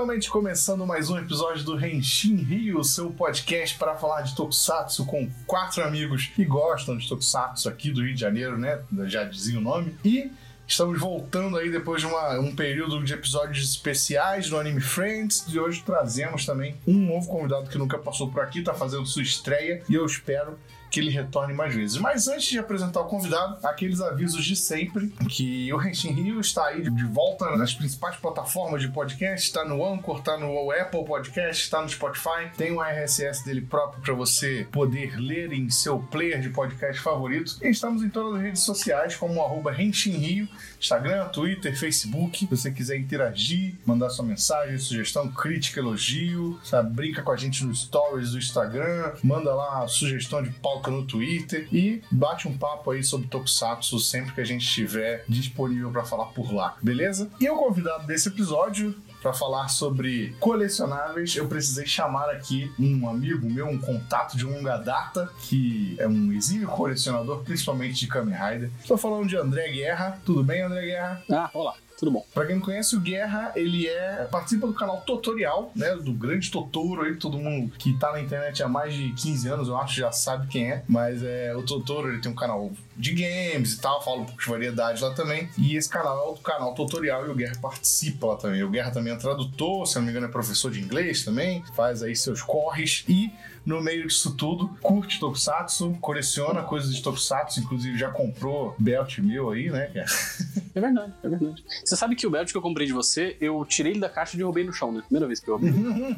Finalmente começando mais um episódio do Renshin Rio, seu podcast para falar de Tokusatsu com quatro amigos que gostam de Tokusatsu aqui do Rio de Janeiro, né? Já dizia o nome. E Estamos voltando aí depois de uma, um período de episódios especiais do Anime Friends. E hoje trazemos também um novo convidado que nunca passou por aqui, está fazendo sua estreia. E eu espero que ele retorne mais vezes. Mas antes de apresentar o convidado, aqueles avisos de sempre, que o Henshin Rio está aí de volta nas principais plataformas de podcast, está no Anchor, está no Apple Podcast, está no Spotify, tem um RSS dele próprio para você poder ler em seu player de podcast favorito. E estamos em todas as redes sociais, como arroba Henshin Rio, Instagram, Twitter, Facebook. Se você quiser interagir, mandar sua mensagem, sugestão, crítica, elogio, sabe? brinca com a gente nos stories do Instagram, manda lá sugestão de pauta no Twitter e bate um papo aí sobre Tokusatsu sempre que a gente estiver disponível para falar por lá, beleza? E o convidado desse episódio para falar sobre colecionáveis, eu precisei chamar aqui um amigo meu, um contato de longa data, que é um exímio colecionador, principalmente de Kamen Rider. Estou falando de André Guerra. Tudo bem, André Guerra? Ah, olá tudo bom. Pra quem não conhece, o Guerra, ele é participa do canal Tutorial, né? Do grande Totoro aí, todo mundo que tá na internet há mais de 15 anos, eu acho, já sabe quem é. Mas é o Totoro, ele tem um canal de games e tal, fala um pouco de variedade lá também. E esse canal é o canal Tutorial e o Guerra participa lá também. O Guerra também é tradutor, se não me engano, é professor de inglês também, faz aí seus corres. E no meio disso tudo, curte Tokusatsu, coleciona coisas de Tokusatsu, inclusive já comprou belt meu aí, né? É verdade, é verdade. Você sabe que o belt que eu comprei de você, eu tirei ele da caixa e derrubei no chão, né? Primeira vez que eu abri.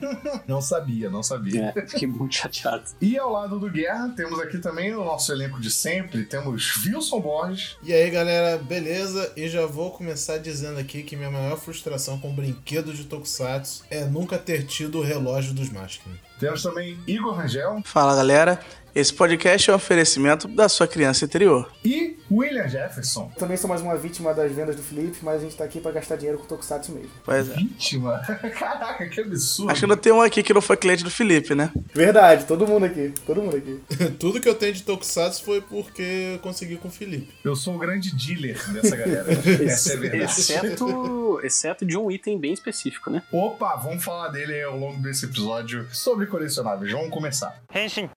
não sabia, não sabia. É, fiquei muito chateado. E ao lado do Guerra, temos aqui também o nosso elenco de sempre, temos Wilson Borges. E aí, galera, beleza? E já vou começar dizendo aqui que minha maior frustração com brinquedo de Tokusatsu é nunca ter tido o relógio dos Máscaras. Temos também Igor Rangel. Fala galera, esse podcast é um oferecimento da sua criança interior. E William Jefferson. Também sou mais uma vítima das vendas do Felipe, mas a gente tá aqui pra gastar dinheiro com o Tokusatsu mesmo. Pois é. Vítima? Caraca, que absurdo. Acho que não tem um aqui que não foi cliente do Felipe, né? Verdade, todo mundo aqui. Todo mundo aqui. Tudo que eu tenho de Tokusatsu foi porque eu consegui com o Felipe. Eu sou o grande dealer dessa galera. Essa é verdade. Exceto, exceto de um item bem específico, né? Opa, vamos falar dele ao longo desse episódio sobre colecionáveis. Vamos começar. Henshin.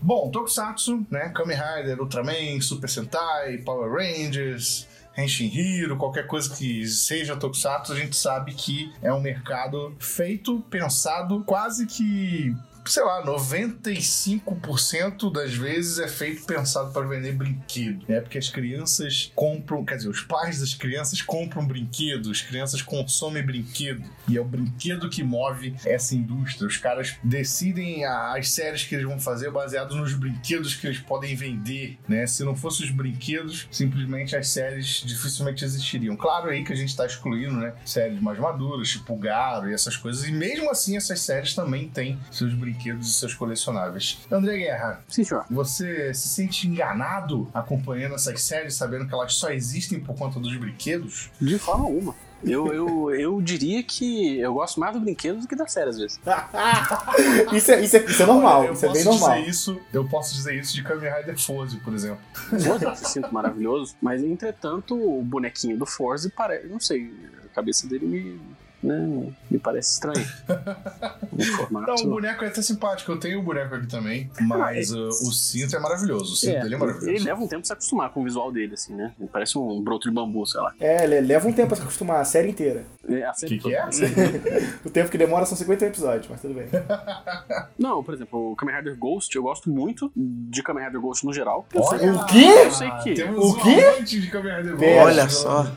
Bom, Tokusatsu, né? Kamen Rider, Ultraman, Super Sentai, Power Rangers, Henshin Hiro, qualquer coisa que seja Tokusatsu, a gente sabe que é um mercado feito, pensado, quase que sei lá, 95% das vezes é feito pensado para vender brinquedo. É porque as crianças compram, quer dizer, os pais das crianças compram brinquedo, as crianças consomem brinquedo. E é o brinquedo que move essa indústria. Os caras decidem as séries que eles vão fazer baseado nos brinquedos que eles podem vender, né? Se não fossem os brinquedos, simplesmente as séries dificilmente existiriam. Claro aí que a gente está excluindo, né? Séries mais maduras, tipo Garo e essas coisas. E mesmo assim, essas séries também têm seus brinquedos brinquedos e seus colecionáveis. André Guerra. Sim, senhor. Você se sente enganado acompanhando essas séries, sabendo que elas só existem por conta dos brinquedos? De forma alguma. Eu, eu, eu diria que eu gosto mais do brinquedo do que da série, às vezes. isso, é, isso, é, isso é normal, eu isso é bem normal. Isso, eu posso dizer isso de Kamen Rider Forze, por exemplo. Forze eu sinto maravilhoso, mas entretanto o bonequinho do Forze parece. Não sei, a cabeça dele me né? Me parece estranho. não, o boneco é até simpático. Eu tenho o boneco aqui também, mas uh, o cinto é maravilhoso. O cinto é, dele é maravilhoso. Ele leva um tempo pra se acostumar com o visual dele, assim, né? Ele parece um broto de bambu, sei lá. É, leva um tempo pra se acostumar, a série inteira. É, a série que, que é? o tempo que demora são 50 episódios, mas tudo bem. Não, por exemplo, o Kamen Rider Ghost, eu gosto muito de Kamen Rider Ghost no geral. Olha, o quê? Eu sei que. o quê? De Kamen Rider Ghost. Olha só.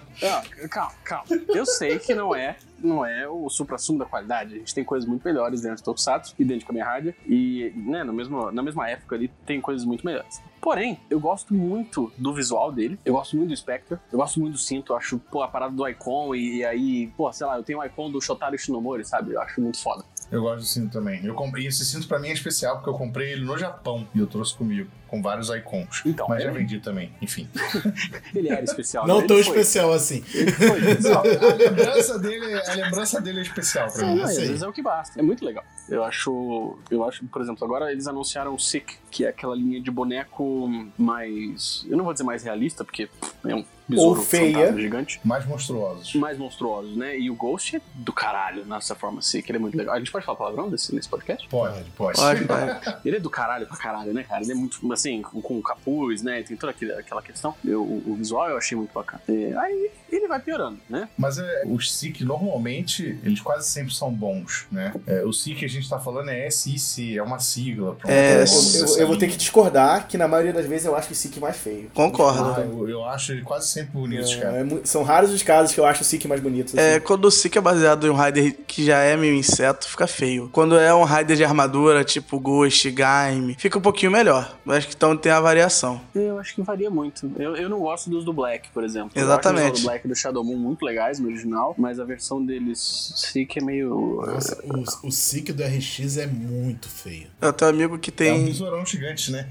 Calma, calma. Eu sei que não é não é o supra-sumo da qualidade. A gente tem coisas muito melhores dentro de Tokusatsu e dentro de Kamen Rider. E, né, no mesmo, na mesma época ali, tem coisas muito melhores. Porém, eu gosto muito do visual dele, eu gosto muito do Spectre, eu gosto muito do cinto, eu acho, pô, a parada do Icon e, e aí, pô, sei lá, eu tenho o Icon do Shotaro Shinomori, sabe? Eu acho muito foda. Eu gosto do cinto também. Eu comprei esse cinto para mim é especial porque eu comprei ele no Japão e eu trouxe comigo com vários icons. Então, mas já é. vendi também, enfim. ele era especial. Não né? tão especial assim. Ele foi. A lembrança dele, a lembrança dele é especial para mim. Às vezes é o que basta. É muito legal. Eu acho, eu acho, por exemplo, agora eles anunciaram o Sick, que é aquela linha de boneco mais, eu não vou dizer mais realista, porque é um besouro feia. fantasma gigante. Mais monstruosos. Mais monstruosos, né? E o Ghost é do caralho nessa forma assim, que ele é muito legal. A gente pode falar palavrão desse, nesse podcast? Pode, pode. Pode, pode. Ele é do caralho pra caralho, né, cara? Ele é muito, assim, com, com capuz, né? Tem toda aquele- aquela questão. Eu, o, o visual eu achei muito bacana. É, aí ele vai piorando, né? Mas é, os SIC, normalmente, eles quase sempre são bons, né? É, o SIC que a gente tá falando é SIC, é uma sigla. É, Eu, eu- eu vou ter que discordar que na maioria das vezes eu acho o Sikh mais feio. Concordo. Ah, eu, eu acho ele quase sempre bonitos, cara. É, são raros os casos que eu acho o Sikh mais bonito. É, assim. quando o Seek é baseado em um Raider que já é meio inseto, fica feio. Quando é um Raider de armadura, tipo Ghost, Gaime, fica um pouquinho melhor. Eu acho que então tem a variação. Eu acho que varia muito. Eu, eu não gosto dos do Black, por exemplo. Exatamente. Eu acho os do Black e do Shadow Moon muito legais no original, mas a versão deles que é meio. Nossa, o, o do RX é muito feio. Eu tenho um amigo que É um tem. besourão gigante, né?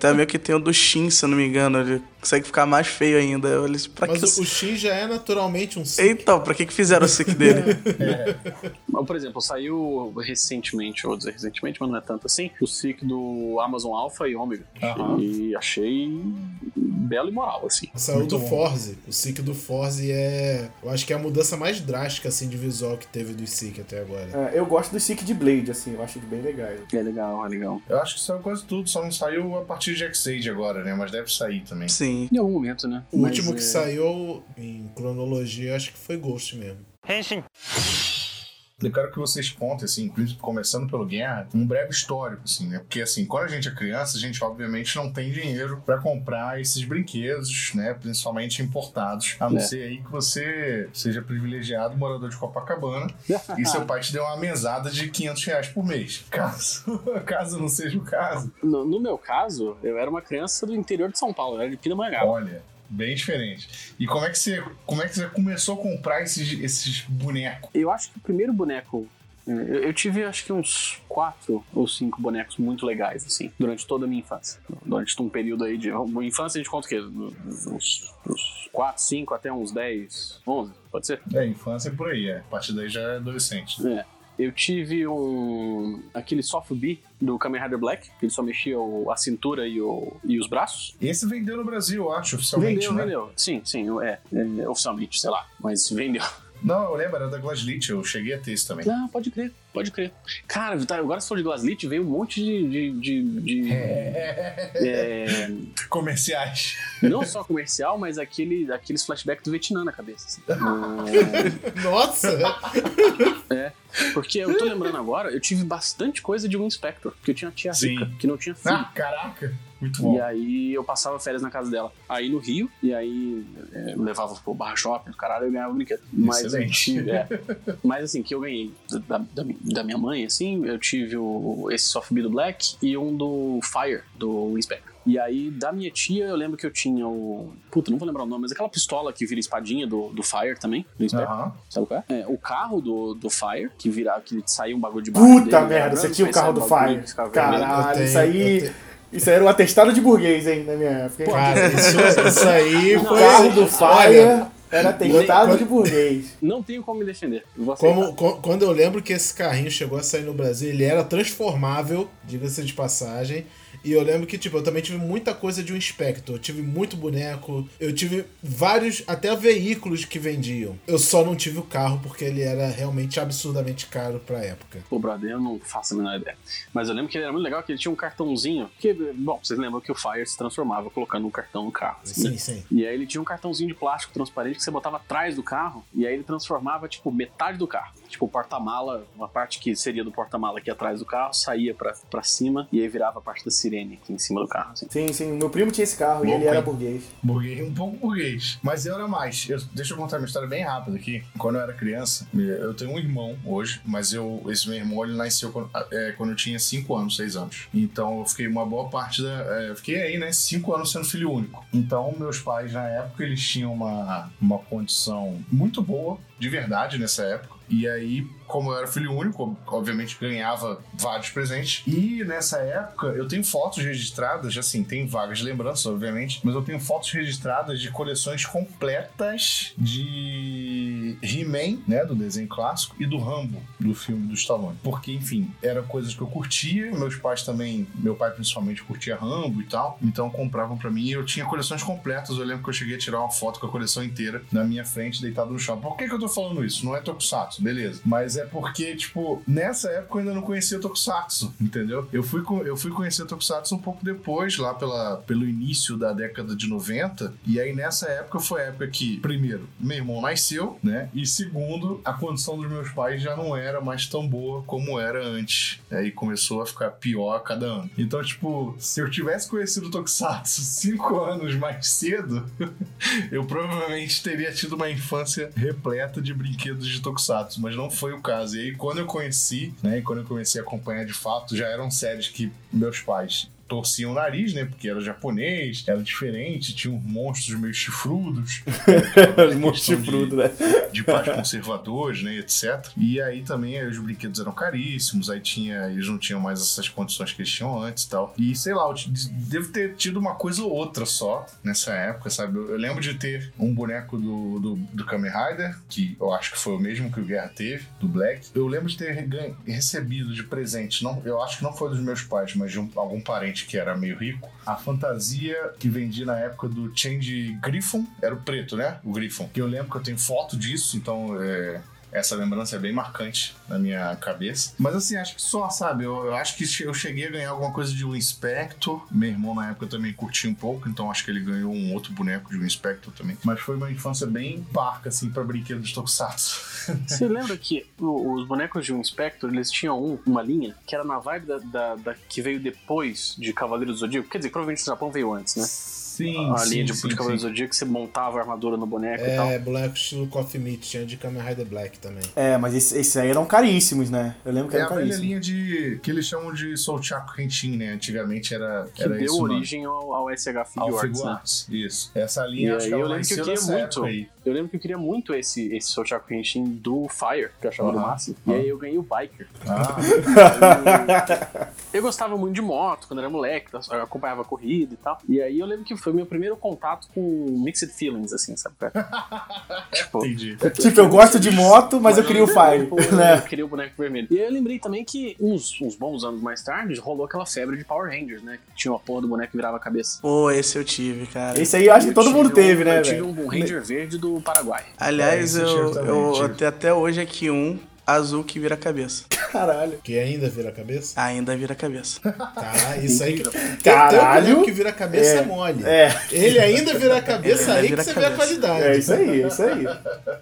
tem um amigo que tem o do Shin, se eu não me engano. Ele consegue ficar mais feio ainda. Eu disse, pra Mas que. o, Shin já é naturalmente um SIC. Então, pra que, que fizeram o Seek dele? Mas, Por exemplo, saiu recentemente, vou dizer recentemente, mas não é tanto assim, o SIC do Amazon Alpha e Omega. Aham. E achei belo e moral, assim. Saiu Muito do bom. Forze. O SIC do Forze é. Eu acho que é a mudança mais drástica assim, de visual que teve do SIC até agora. É, eu gosto do Sikh de Blade, assim, eu acho ele bem legal. É legal, é legal. Eu acho que saiu quase tudo, só não saiu a partir de X-Age agora, né? Mas deve sair também. Sim. Em algum momento, né? O Mas, último que é, saiu em cronologia, acho que foi Ghost mesmo. Eu quero que vocês contem, assim, principalmente começando pelo Guerra, um breve histórico, assim, né? Porque, assim, quando a gente é criança, a gente obviamente não tem dinheiro pra comprar esses brinquedos, né? Principalmente importados. A não É. ser aí que você seja privilegiado, morador de Copacabana, e seu pai te deu uma mesada de 500 reais por mês. Caso, caso não seja o caso, No, no meu caso, eu era uma criança do interior de São Paulo, eu era de Pindamonhangaba. olha. Bem diferente. E como é que você, como é que você começou a comprar esses, esses bonecos? Eu acho que o primeiro boneco. Eu, tive acho que uns quatro ou cinco bonecos muito legais, assim, durante toda a minha infância. Durante um período aí de. Infância a gente conta o quê? Uns, uns quatro, cinco, até uns 10, 11, pode ser? É, infância é por aí, é. A partir daí já é adolescente. É. Eu tive um. aquele soft B do Kamen Rider Black, que ele só mexia o- a cintura e, o, e os braços. Esse vendeu no Brasil, eu acho, oficialmente, vendeu, né? vendeu. Sim, sim, é, é, Oficialmente, sei lá. Mas vendeu. Não, eu lembro, era da Glasslit, eu cheguei a ter esse também. Ah, pode crer, pode crer. Cara, tá, agora se for de Glaslit, veio um monte de. de, de- de- é, Comerciais. Não só comercial, mas aquele, aqueles flashbacks do Vietnã na cabeça. assim. Ah, Nossa! é. Porque eu tô lembrando agora, eu tive bastante coisa de um Inspector, porque eu tinha tia Sim. rica, que não tinha filho. Ah, caraca, muito bom. E aí eu passava férias na casa dela. Aí no Rio, e aí é, eu levava pro barra shopping, do caralho, eu ganhava brinquedo. Mas Excelente. tive, é. Mas assim, que eu ganhei da, da, da minha mãe, assim, eu tive o, esse Soft B do Black e um do Fire, do Inspector. E aí, da minha tia, eu lembro que eu tinha o. Puta, não vou lembrar o nome, mas aquela pistola que vira espadinha do, do Fire também, do. Aham. Sabe qual é? É, O carro do, do Fire, que vira, que saía um bagulho de. Puta dele, merda, você tinha o carro do Fire. Caralho, tenho- isso aí. Isso aí era um atestado de burguês, hein, na minha época. hein? Cara, isso, isso aí o foi. carro do Fire Olha, era atestado de burguês. Não tenho como me defender. Como, co- quando eu lembro que esse carrinho chegou a sair no Brasil, ele era transformável, diga-se de passagem. E eu lembro que, tipo, eu também tive muita coisa de um Inspector. Eu tive muito boneco. Eu tive vários, até veículos que vendiam. Eu só não tive o carro porque ele era realmente absurdamente caro pra época. Pô, brother, eu não faço a menor ideia. Mas eu lembro que ele era muito legal, que ele tinha um cartãozinho. Que, bom, vocês lembram que o Fire se transformava colocando um cartão no carro. assim, né? Sim, sim. E aí ele tinha um cartãozinho de plástico transparente que você botava atrás do carro, e aí ele transformava, tipo, metade do carro. Tipo, o porta-mala, uma parte que seria do porta-mala aqui atrás do carro, saía pra, pra cima, e aí virava a parte da sirene aqui em cima do carro, assim. Sim, sim. Meu primo tinha esse carro e Louco, ele era burguês. Burguês, um pouco burguês. Mas eu era mais. Eu- deixa eu contar uma história bem rápida aqui. Quando eu era criança, eu tenho um irmão hoje, mas eu, esse meu irmão ele nasceu quando, é, quando eu tinha 5 anos, 6 anos. Então eu fiquei uma boa parte da. é, eu fiquei aí, né? 5 anos sendo filho único. Então meus pais, na época, eles tinham uma, uma condição muito boa, de verdade, nessa época. E aí, como eu era filho único, obviamente ganhava vários presentes. E nessa época, eu tenho fotos registradas, assim, tem vagas lembranças, obviamente, mas eu tenho fotos registradas de coleções completas de He-Man, né, do desenho clássico, e do Rambo, do filme do Stallone. Porque, enfim, eram coisas que eu curtia, meus pais também, meu pai principalmente curtia Rambo e tal, então compravam pra mim e eu tinha coleções completas. Eu lembro que eu cheguei a tirar uma foto com a coleção inteira na minha frente, deitado no chão. Por que, que eu tô falando isso? Não é Tokusatsu, beleza. Mas é porque, tipo, nessa época eu ainda não conhecia Tokusatsu, entendeu? Eu fui, eu fui conhecer Tokusatsu um pouco depois, lá pela, pelo início da década de 90. E aí nessa época foi a época que, primeiro, meu irmão nasceu, né? E segundo, a condição dos meus pais já não era mais tão boa como era antes. Aí começou a ficar pior a cada ano. Então, tipo, se eu tivesse conhecido Tokusatsu cinco anos mais cedo, eu provavelmente teria tido uma infância repleta de brinquedos de Tokusatsu, mas não foi o caso. E aí, quando eu conheci, né, quando eu comecei a acompanhar de fato, já eram séries que meus pais torciam o nariz, né? Porque era japonês, era diferente, tinha uns monstros meio chifrudos. Os monstros chifrudos, né? De pais conservadores, né? Etc. E aí também os brinquedos eram caríssimos, aí tinha. Eles não tinham mais essas condições que eles tinham antes e tal. E sei lá, eu devo ter tido uma coisa ou outra só nessa época, sabe? Eu, eu lembro de ter um boneco do, do, do Kamen Rider, que eu acho que foi o mesmo que o Guerra teve, do Black. Eu lembro de ter recebido de presente, não, eu acho que não foi dos meus pais, mas de um, algum parente que era meio rico, a fantasia que vendia na época do Change Griffon era o preto, né? O Griffon. Que eu lembro que eu tenho foto disso, então é, essa lembrança é bem marcante na minha cabeça. Mas assim, acho que só, sabe? Eu, eu, acho que eu cheguei a ganhar alguma coisa de um Inspector. Meu irmão na época também curtia um pouco, então acho que ele ganhou um outro boneco de um Inspector também. Mas foi uma infância bem parca, assim, pra brinquedos Tokusatsu. Você lembra que os bonecos de um Inspector, eles tinham um, uma linha que era na vibe da, da, da que veio depois de Cavaleiro do Zodíaco? Quer dizer, provavelmente o Japão veio antes, né? Sim, a sim, linha de, sim, de Cavaleiro do. Zodíaco, você montava a armadura no boneco e tal. É, boneco estilo Coffee Meat, tinha de Kamen Rider Black também. É, mas esses esse aí eram caríssimos, né? Eu lembro que É a eram caríssimos. linha de. que eles chamam de Soul Chaco Henshin, né? Antigamente era, Que era deu isso. origem ao, ao SH Ao Figure né? Arts, Isso. Essa E linha acho aí que eu lembro que eu queria muito. aí. Eu lembro que eu queria muito esse, esse Sochaku Henshin do Fire, que eu achava do Aham. máximo. E aí eu ganhei o Biker. Ah, Eu gostava muito de moto quando era moleque, eu acompanhava a corrida e tal. E aí eu lembro que foi meu primeiro contato com mixed feelings, assim, sabe? tipo, entendi. Tipo, eu gosto de moto, mas eu queria o Fire, Pô, né? Eu queria o boneco vermelho. E aí eu lembrei também que uns, uns bons anos mais tarde rolou aquela febre de Power Rangers, né? Que tinha uma porra do boneco que virava a cabeça. Pô, esse eu tive, cara. Esse aí eu acho que todo Eu mundo um- teve, né, Eu tive um Ranger verde do Paraguai. Aliás, É, eu eu, eu até hoje aqui um azul que vira cabeça. Caralho. Que ainda vira a cabeça? Ainda vira cabeça. Tá, isso aí. que- Caralho. Que vira a cabeça é, É. mole. É, Ele ainda vira a cabeça, Ele aí que vira você a vê a cabeça. qualidade. é isso aí, é isso aí.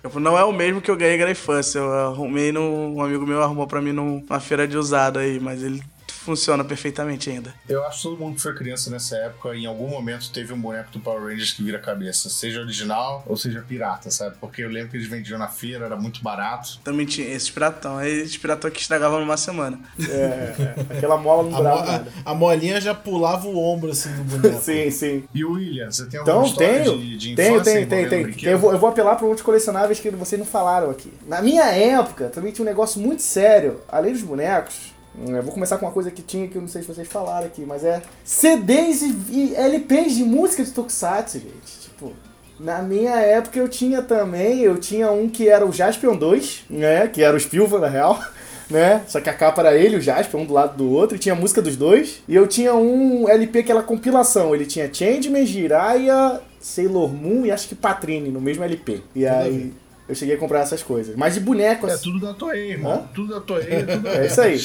Eu- Não é o mesmo que eu ganhei na infância. Eu arrumei num. Um amigo meu arrumou pra mim numa feira de usado aí, mas ele funciona perfeitamente ainda. Eu acho que todo mundo que foi criança nessa época, em algum momento, teve um boneco do Power Rangers que vira cabeça. Seja original ou seja pirata, sabe? Porque eu lembro que eles vendiam na feira, era muito barato. Também tinha esses piratão. Aí esses piratão que estragavam numa semana. É, é. Aquela mola não mo- durava a- nada. a molinha já pulava o ombro assim do boneco. Sim, sim. E o William, você tem alguma Então, história tenho. de, de Tenho, infância tenho, tenho, tenho. Eu vou, eu vou apelar para outros colecionáveis que vocês não falaram aqui. Na minha época, também tinha um negócio muito sério, além dos bonecos. Eu vou começar com uma coisa que tinha que eu não sei se vocês falaram aqui, mas é CDs e, LPs de música de Tokusatsu, gente. Tipo, na minha época eu tinha também, eu tinha um que era o Jaspion 2, né? Que era o Spilva, na real. Né? Só que a capa era ele, e o Jasper, um do lado do outro, e tinha música dos dois. E eu tinha um LP que era compilação. Ele tinha Changeman, Jiraiya, Sailor Moon e acho que Patrine no mesmo LP. E aí eu cheguei a comprar essas coisas. Mas de boneco É assim. tudo da Toei, irmão. Hã? Tudo da Toei, é tudo É isso aí.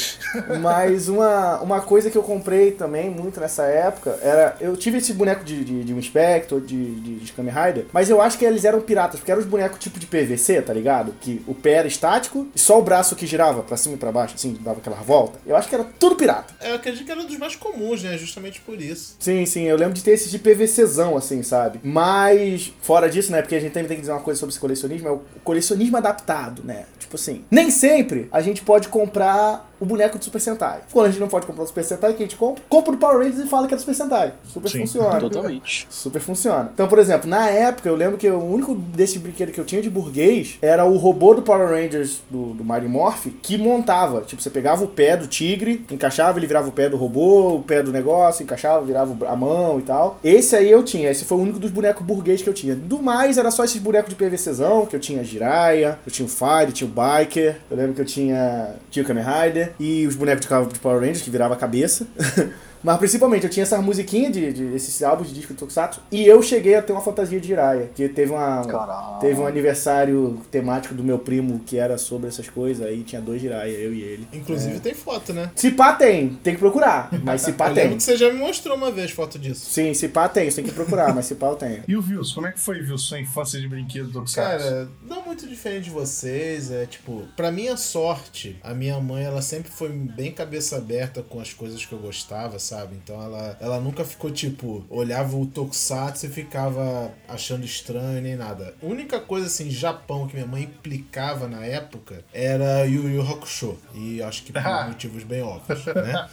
Mas uma, uma coisa que eu comprei também muito nessa época era. Eu tive esse boneco de, de, de um Inspector, de, de, de Kamen Rider, mas eu acho que eles eram piratas, porque eram os bonecos tipo de PVC, tá ligado? Que o pé era estático e só o braço que girava pra cima e pra baixo, assim, dava aquela volta. Eu acho que era tudo pirata. Eu acredito que era um dos mais comuns, né? Justamente por isso. Sim, sim, eu lembro de ter esses de PVCzão, assim, sabe? Mas, fora disso, né? Porque a gente também tem que dizer uma coisa sobre esse colecionismo, é o colecionismo adaptado, né? Tipo assim, nem sempre a gente pode comprar o boneco de Super Sentai. Quando a gente não pode comprar o Super Sentai, o que a gente compra? Compra o Power Rangers e fala que é do Super Sentai. Super Sim. funciona. Totalmente. Super funciona. Então, por exemplo, na época, eu lembro que o único desse brinquedo que eu tinha de burguês era o robô do Power Rangers do, do Mighty Morph que montava. Tipo, você pegava o pé do tigre, encaixava, ele virava o pé do robô, o pé do negócio, encaixava, virava a mão e tal. Esse aí eu tinha. Esse foi o único dos bonecos burguês que eu tinha. Do mais, era só esses bonecos de PVCzão, que eu tinha a Jiraiya, eu tinha o Fire, tinha o Biker. Eu lembro que eu tinha, tinha o Kamen Rider. E os bonecos de Power Rangers, que virava a cabeça. Mas principalmente eu tinha essa musiquinha de, de esses álbuns de disco de Tokusatsu e eu cheguei a ter uma fantasia de Jiraiya, que teve uma Caralho. teve um aniversário temático do meu primo que era sobre essas coisas, aí tinha dois Jiraiya, eu e ele. Inclusive tem foto, né? Se pá tem, tem que procurar, mas se pá Eu lembro tem. que você já me mostrou uma vez foto disso. Sim, se pá tem, você tem que procurar, mas se pá eu tenho. E o Vils, como é que foi, Vils, sua infância de brinquedo do Tokusatsu? Cara, não muito diferente de vocês, é tipo, pra minha sorte, a minha mãe, ela sempre foi bem cabeça aberta com as coisas que eu gostava, sabe? Então ela, ela nunca ficou tipo, olhava o Tokusatsu e ficava achando estranho nem nada. A única coisa assim, Japão, que minha mãe implicava na época era Yu Yu Hakusho. E acho que por motivos bem óbvios, né?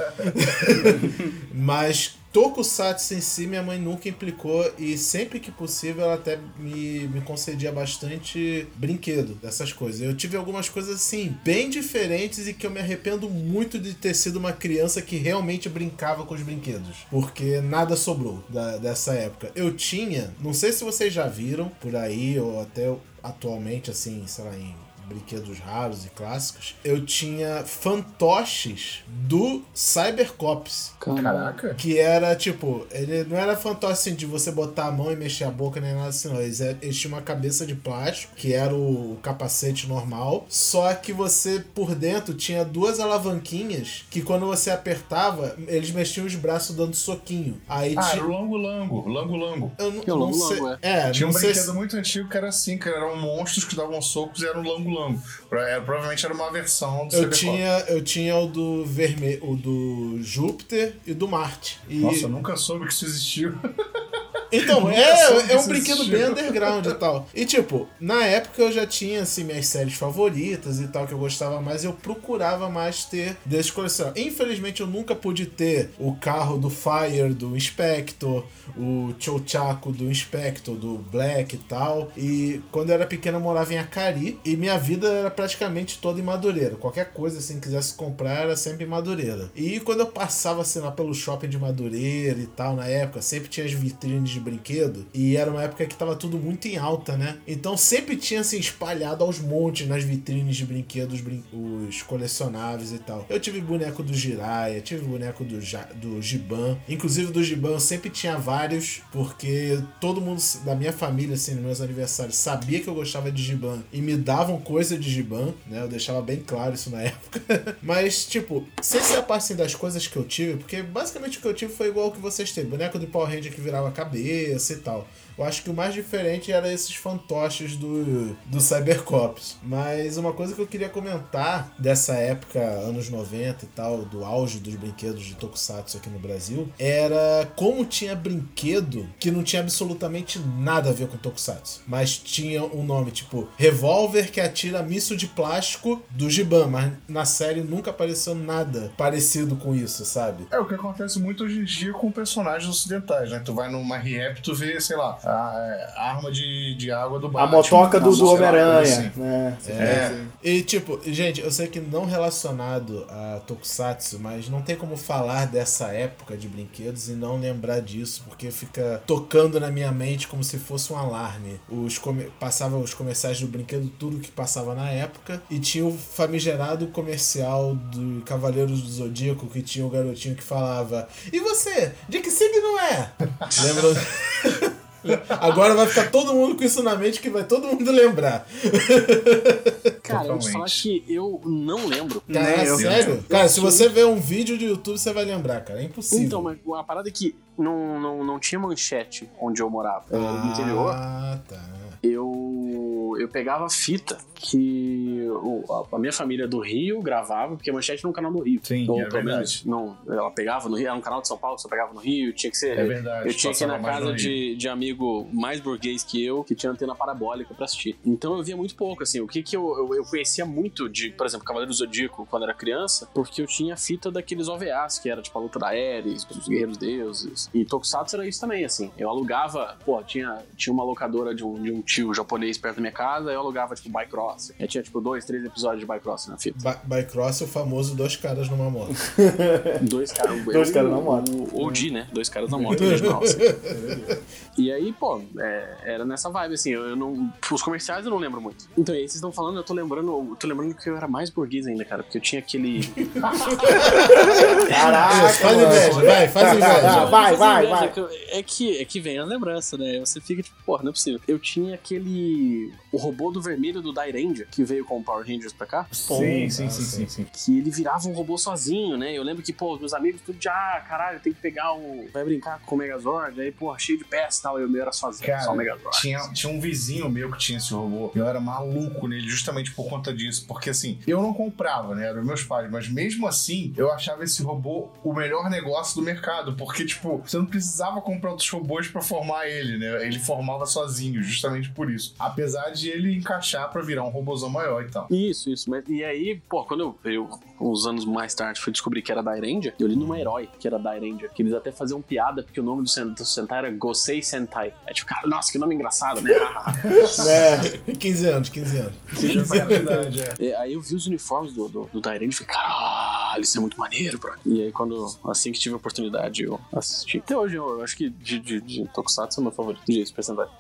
Mas Tokusatsu em si, minha mãe nunca implicou e sempre que possível ela até me, me concedia bastante brinquedo dessas coisas. Eu tive algumas coisas assim, bem diferentes e que eu me arrependo muito de ter sido uma criança que realmente brincava com os brinquedos, porque nada sobrou da- dessa época. Eu tinha, não sei se vocês já viram por aí ou até atualmente, assim, sei lá, em brinquedos raros e clássicos, eu tinha fantoches do Cybercops. Caraca. Que era tipo, ele não era fantoche assim de você botar a mão e mexer a boca nem nada assim, não. Eles, é- eles tinham uma cabeça de plástico, que era o, o capacete normal, só que você por dentro tinha duas alavanquinhas que quando você apertava, eles mexiam os braços dando soquinho. Aí Ah, era tinha. o Lango Lango, Lango Lango. Eu não, Que é o não Lango sei. Lango, É, Tinha um brinquedo se- muito antigo que era assim, que eram monstros que davam socos e era um Pra- era- provavelmente era uma versão do Eu Cyberpunk. tinha, eu tinha o do vermelho, o do Júpiter e do Marte. E... Nossa, eu nunca soube que isso existiu. Então, é, que é um brinquedo bem underground e tal. E tipo, na época eu já tinha assim minhas séries favoritas e tal que eu gostava mais, eu procurava mais ter desses colecionáveis. Infelizmente eu nunca pude ter o carro do Fire do Inspector, o Chochaco do Inspector, do Black e tal. E quando eu era pequeno eu morava em Acari e minha vida era praticamente toda em Madureira. Qualquer coisa assim quisesse comprar era sempre em Madureira. E quando eu passava assim lá pelo shopping de Madureira e tal, na época, sempre tinha as vitrines de brinquedo e era uma época que tava tudo muito em alta, né? Então sempre tinha assim espalhado aos montes nas vitrines de brinquedos, brin- os colecionáveis e tal. Eu tive boneco do Jiraiya, tive boneco do, Ja- do Giban. Inclusive do Giban eu sempre tinha vários, porque todo mundo da minha família, assim, nos meus aniversários, sabia que eu gostava de Giban e me davam coisa de Giban, né? Eu deixava bem claro isso na época. Mas, tipo, sem ser a parte assim, das coisas que eu tive, porque basicamente o que eu tive foi igual ao que vocês teve. Boneco do Power Ranger que virava a cabeça e tal. Eu acho que o mais diferente era esses fantoches do, do Cybercops. Mas uma coisa que eu queria comentar dessa época, anos 90 e tal, do auge dos brinquedos de Tokusatsu aqui no Brasil, era como tinha brinquedo que não tinha absolutamente nada a ver com Tokusatsu. Mas tinha um nome tipo revólver que atira míssil de plástico do Giban, mas na série nunca apareceu nada parecido com isso, sabe? É o que acontece muito hoje em dia com personagens ocidentais, né? Tu vai numa Riep, tu vê, sei lá, a, a arma de, de água do A Batman. motoca do, do coisa Homem-Aranha. assim. né? É. E tipo, gente, eu sei que não relacionado a Tokusatsu, mas não tem como falar dessa época de brinquedos e não lembrar disso, porque fica tocando na minha mente como se fosse um alarme. Os come... Passava os comerciais do brinquedo, tudo que passava na época, e tinha o famigerado comercial do Cavaleiros do Zodíaco, que tinha o garotinho que falava: E você? De que signo é? Lembra? Agora vai ficar todo mundo com isso na mente que vai todo mundo lembrar. Cara, eu vou Totalmente. falar que eu não lembro. Cara, eu. sério? Cara, se você ver um vídeo do YouTube, você vai lembrar, cara. É impossível. Então, mas a parada é que não, não, não tinha manchete onde eu morava. É, no interior, Ah, tá. eu eu, eu pegava fita que a, minha família do Rio gravava, porque a manchete era um canal do Rio. Sim, Ou, é pelo verdade. menos, não, ela pegava no Rio, era um canal de São Paulo, só pegava no Rio, tinha que ser. É verdade. Eu tinha que ir na casa de, de amigo mais burguês que eu, que tinha antena parabólica pra assistir. Então eu via muito pouco, assim. O que que eu, eu, eu conhecia muito de, por exemplo, Cavaleiro Zodíaco quando era criança, porque eu tinha fita daqueles OVAs, que era tipo a luta da Ares, dos Guerreiros Deuses. E Tokusatsu era isso também, assim. Eu alugava, pô, tinha, tinha uma locadora de um, de um tio japonês perto da minha casa, eu alugava, tipo, Bycross. Eu tinha, tipo, dois, três episódios de Bycross na fita. Ba- Bycross, o famoso dois caras numa moto. Dois caras. Dois caras na moto. O OG, né? Dois caras na moto original. assim. E aí, pô, é, era nessa vibe, assim, eu, eu não. Os comerciais eu não lembro muito. Então, e aí vocês estão falando, eu tô lembrando, eu tô lembrando que eu era mais burguês ainda, cara, porque eu tinha aquele. Caraca, faz inveja, vai, faz inveja. vai, vai, Inveja, vai. que eu- É que, é que vem a lembrança, né? Você fica tipo, porra, não é possível. Eu tinha aquele. O robô do vermelho do Dairanger, que veio com o Power Rangers pra cá. Sim, sim, sim, sim, sim. que ele virava um robô sozinho, né? Eu lembro que, pô, meus amigos tudo de, ah, caralho, tem que pegar o. Vai brincar com o Megazord, aí, pô, cheio de peças e tal. E o meu era sozinho, Cara, só o Megazord. Tinha, tinha um vizinho meu que tinha esse robô. Eu era maluco nele justamente por conta disso. Porque assim, eu não comprava, né? Eram meus pais. Mas mesmo assim, eu achava esse robô o melhor negócio do mercado. Porque, tipo, você não precisava comprar outros robôs pra formar ele, né? Ele formava sozinho, justamente por isso. Apesar de ele encaixar pra virar um robôzão maior e tal. Isso, isso. Mas, e aí, pô, quando eu, eu, uns anos mais tarde, fui descobrir que era Dairanger, eu li numa herói que era Dairanger. Que eles até faziam piada, porque o nome do, sen- do Sentai era Gosei Sentai. É tipo, cara, nossa, que nome engraçado, né? É. 15 anos, 15 anos. É verdade, é. E aí eu vi os uniformes do, do, do Dairanger e falei, caralho, isso é muito maneiro, bro. E aí, quando, assim que tive a oportunidade, eu assisti. Até hoje, eu, acho que de, de, de Tokusatsu é o meu favorito de.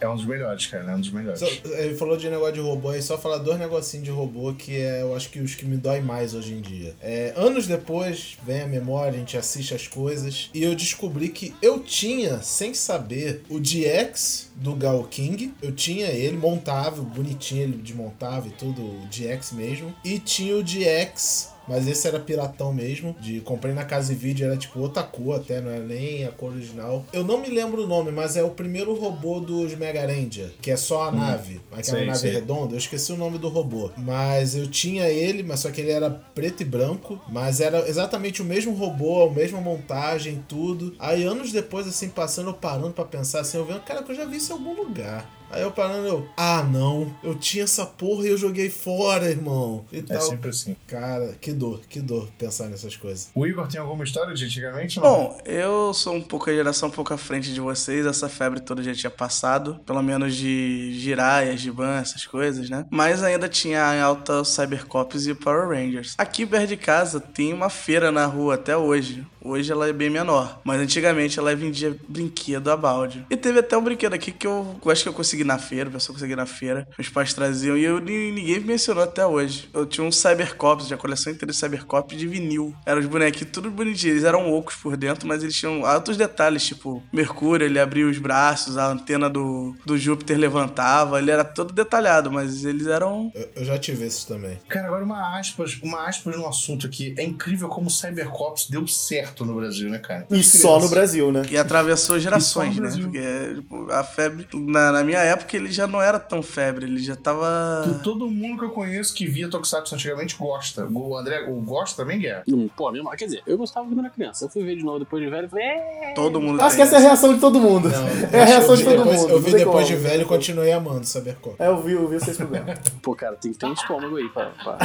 É um dos melhores, cara. É um dos melhores. Só- ele falou de negócio de robô aí, só falar dois negocinhos de robô que é, eu acho que os que me dói mais hoje em dia. É, anos depois, vem a memória, a gente assiste as coisas, e eu descobri que eu tinha, sem saber, o DX do Gal King. Eu tinha ele montável, bonitinho, ele desmontava e tudo, o DX mesmo. E tinha o DX mas esse era piratão mesmo. De comprei na casa e vídeo, era tipo outra cor até, não era nem a cor original. Eu não me lembro o nome, mas é o primeiro robô dos Mega Ranger, que é só a nave, aquela Sei, nave sei. redonda. Eu esqueci o nome do robô. Mas eu tinha ele, mas só que ele era preto e branco. Mas era exatamente o mesmo robô, a mesma montagem, tudo. Aí anos depois, assim, passando, eu parando pra pensar assim, eu vendo, cara, que eu já vi isso em algum lugar. Aí eu parando, eu, ah não, eu tinha essa porra e eu joguei fora, irmão. E É tal. sempre assim. Cara, que dor, que dor pensar nessas coisas. O Igor tem alguma história de antigamente? Não? Bom, eu sou um pouco a geração um pouco à frente de vocês, essa febre toda já tinha passado, pelo menos de Jiraiya, Giban, essas coisas, né? Mas ainda tinha em alta o Cybercops e o Power Rangers. Aqui perto de casa tem uma feira na rua até hoje. Hoje ela é bem menor, mas antigamente ela vendia brinquedo a balde. E teve até um brinquedo aqui que eu, eu acho que eu consegui na feira, o pessoal consegui na feira. Meus pais traziam e eu, ni- ninguém mencionou até hoje. Eu tinha um Cybercops, tinha a coleção inteira de Cybercops de vinil. Eram os bonequinhos tudo bonitinhos. Eles eram ocos por dentro, mas eles tinham altos detalhes, tipo Mercúrio, ele abria os braços, a antena do, do Júpiter levantava. Ele era todo detalhado, mas eles eram Eu, eu já tive esses também. Cara, agora uma aspas, uma aspas no assunto aqui. É incrível como o Cybercops deu certo no Brasil, né, cara? E só no Brasil, né? E atravessou gerações, E né? Porque tipo, a febre, na, na minha época, ele já não era tão febre, ele já tava. Todo mundo que eu conheço que via Tokusatsu antigamente gosta. O André, o gosta também, Guerra? Hum, Pô, mesmo, quer dizer, eu gostava quando era criança. Eu fui ver de novo depois de velho e falei, é. Todo mundo Acho que essa é a reação de todo mundo. é a reação eu de todo depois, mundo. Eu não vi depois de velho e continuei amando Cybercop. É, eu vi, eu vi vocês problemas. Pô, cara, tem que ter um estômago aí pra. pra...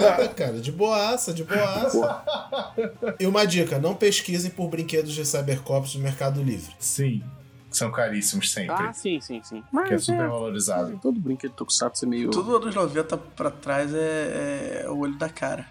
Nada, cara, de boaça, de boaça. E uma dica, não pesquisem por brinquedos de Cybercops no Mercado Livre. Sim. São caríssimos sempre. Ah, sim, sim, sim. que é Mas super é, valorizado. todo brinquedo Tokusatsu é meio. Tudo anos 90 pra trás é, é o olho da cara.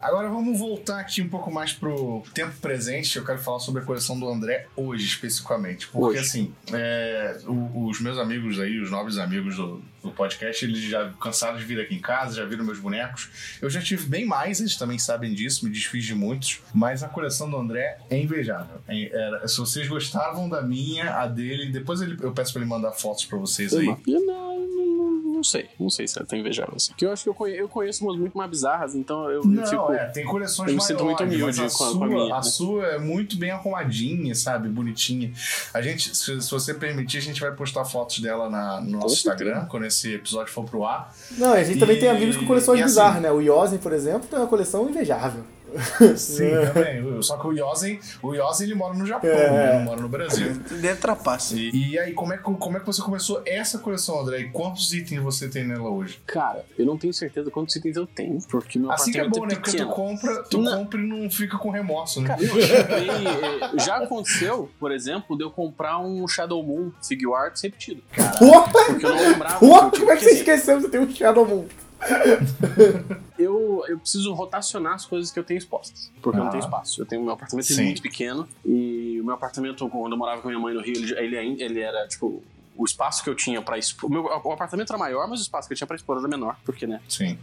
Agora vamos voltar aqui um pouco mais pro tempo presente. Eu quero falar sobre a coleção do André hoje, especificamente. Porque, Hoje. assim, é, os meus amigos aí, os nobres amigos do, do podcast, eles já cansaram de vir aqui em casa, já viram meus bonecos. Eu já tive bem mais, eles também sabem disso, me desfiz de muitos. Mas a coleção do André é invejável. É- era- se vocês gostavam da minha, a dele, depois ele- eu peço pra ele mandar fotos pra vocês aí. Eu não, eu não, não sei, não sei se é tão invejável assim. Porque eu acho que eu conheço, eu conheço umas muito mais bizarras, então eu, eu Não, fico. é, tem coleções eu me sinto muito humilde a com a- sua, com a minha, a né? sua é muito bem arrumadinha, sabe? Bonitinha. A gente, se, se você permitir, a gente vai postar fotos dela na- no nosso. Instagram, quando esse episódio for pro ar. Não, a gente também E- tem amigos com coleções assim- bizarras, né? O Yosen, por exemplo, tem uma coleção invejável. Sim, também. Só que o Yosen, o Yosen ele mora no Japão, É. né? Não mora no Brasil. Dentro trapaça. E, e aí, como é, que, como é que você começou essa coleção, André? E quantos itens você tem nela hoje? Cara, eu não tenho certeza quantos itens eu tenho, porque meu Assim que é apartamento bom, né? Porque tu compra, tu Não. compra e não fica com remorso, né? Cara, eu comprei. eh, Já aconteceu, por exemplo, de eu comprar um Shadow Moon Figure Arts repetido. Porra! Porque eu não lembrava. Porra! Como é que você esqueceu que você tem um Shadow Moon? eu, eu preciso rotacionar as coisas que eu tenho expostas. Porque eu não Ah. tenho espaço. Eu tenho meu apartamento é Sim. muito pequeno. E o meu apartamento, quando eu morava com minha mãe no Rio, ele, ele, ele era, tipo. O espaço que eu tinha pra expor. O, meu, o apartamento era maior, mas o espaço que eu tinha pra expor era menor. Porque, né? Sim.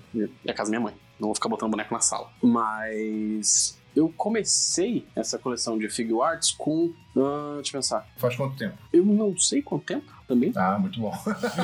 É a casa da minha mãe. Não vou ficar botando boneco na sala. Mas. Eu comecei essa coleção de figure arts com. ah, deixa eu pensar. Faz quanto tempo? Eu não sei quanto tempo também. Ah, muito bom.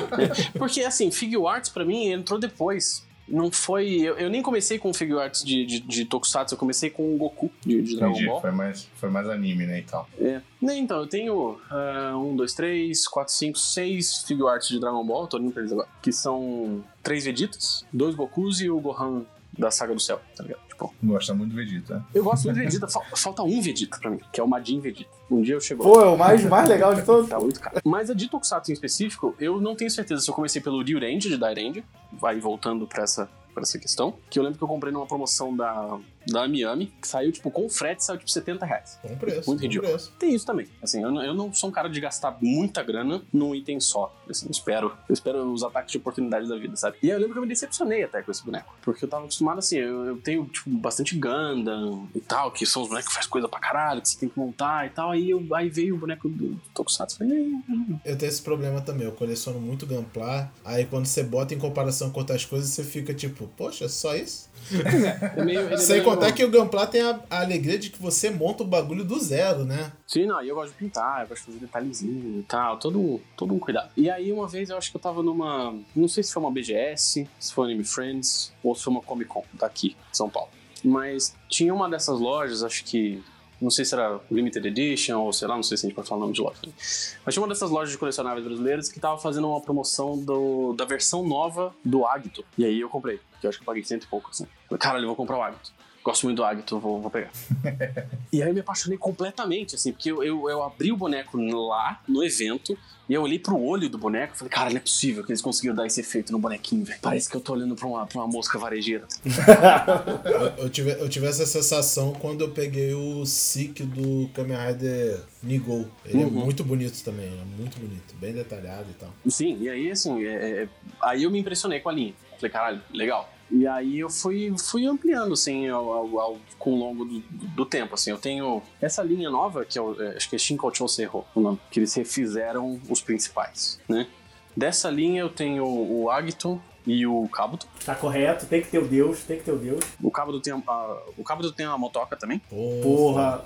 Porque, assim, figure arts pra mim entrou depois. Não foi. Eu, eu nem comecei com figure arts de, de, de Tokusatsu, eu comecei com o Goku de, de Dragon Entendi. Ball. Foi mais, foi mais anime, né, e tal. É. Então, eu tenho ah, um, dois, três, quatro, cinco, seis figure arts de Dragon Ball, tô olhando pra eles agora. Que são três Vegetas, dois Gokus e o Gohan da Saga do Céu, tá ligado? Gosta muito do Vegeta. eu gosto muito de Vegeta, fal- falta um Vegeta pra mim, que é o Majin Vegeta. Um dia eu chego. Pô, é o mais, mais legal de todos. Tá muito caro. Mas a de Tokusatsu em específico, eu não tenho certeza se eu comecei pelo Ryurenji de Dairenji, vai voltando pra essa, pra essa questão, que eu lembro que eu comprei numa promoção da, da Miami, que saiu, tipo, com frete, saiu, tipo, 70 reais. Bom preço. Muito ridículo. preço. Tem isso também. Assim, eu não, eu não sou um cara de gastar muita grana num item só. Assim, eu espero, eu espero os ataques de oportunidade da vida, sabe? E eu lembro que eu me decepcionei até com esse boneco. Porque eu tava acostumado assim, eu, eu tenho, tipo, bastante Gundam e tal, que são os bonecos que faz coisa pra caralho, que você tem que montar e tal. Aí, eu, aí veio o boneco do, Tokusatsu. Falei, "Ih, Eu tenho esse problema também, eu coleciono muito Gunpla, aí quando você bota em comparação com outras coisas, você fica tipo, poxa, só isso? é meio, ele é meio- contar que o Gunpla tem a, a alegria de que você monta o bagulho do zero, né? Sim, não, e eu gosto de pintar, eu gosto de fazer detalhezinho e tal, todo, um- todo um cuidado. E aí, uma vez, eu acho que eu tava numa. Não sei se foi uma BGS, se foi Anime Friends, ou se foi uma Comic Con daqui, São Paulo. Mas tinha uma dessas lojas, acho que. Não sei se era Limited Edition, ou sei lá, não sei se a gente pode falar o nome de loja. Mas tinha uma dessas lojas de colecionáveis brasileiras que tava fazendo uma promoção do, da versão nova do Agito. E aí eu comprei, que eu acho que eu paguei cento e pouco, assim. Falei, Caralho, eu vou comprar o Agito. Gosto muito do Agito, vou, vou pegar. E aí eu me apaixonei completamente, assim, porque eu, eu, eu abri o boneco lá, no evento, e eu olhei pro olho do boneco e falei, cara, não é possível que eles conseguiram dar esse efeito no bonequinho, velho. Parece que eu tô olhando pra uma, pra uma mosca varejeira. Eu, eu tive, eu tive essa sensação quando eu peguei o Seek do Kamen Rider Nigou. Ele é Uhum. muito bonito também, é muito bonito, bem detalhado e tal. Sim, e aí, assim, é- é- aí eu me impressionei com a linha. Falei, caralho, legal. E aí eu fui, fui ampliando, assim, ao, ao- ao- com o longo do, do tempo, assim. Eu tenho essa linha nova, que o, é, acho que é Shinkocho Serro, o nome, que eles refizeram os principais, né? Dessa linha eu tenho o Agito e o Kabuto. Tá correto, tem que ter o Deus, tem que ter o Deus. O Kabuto tem a, o Kabuto tem a motoca também. Porra, porra,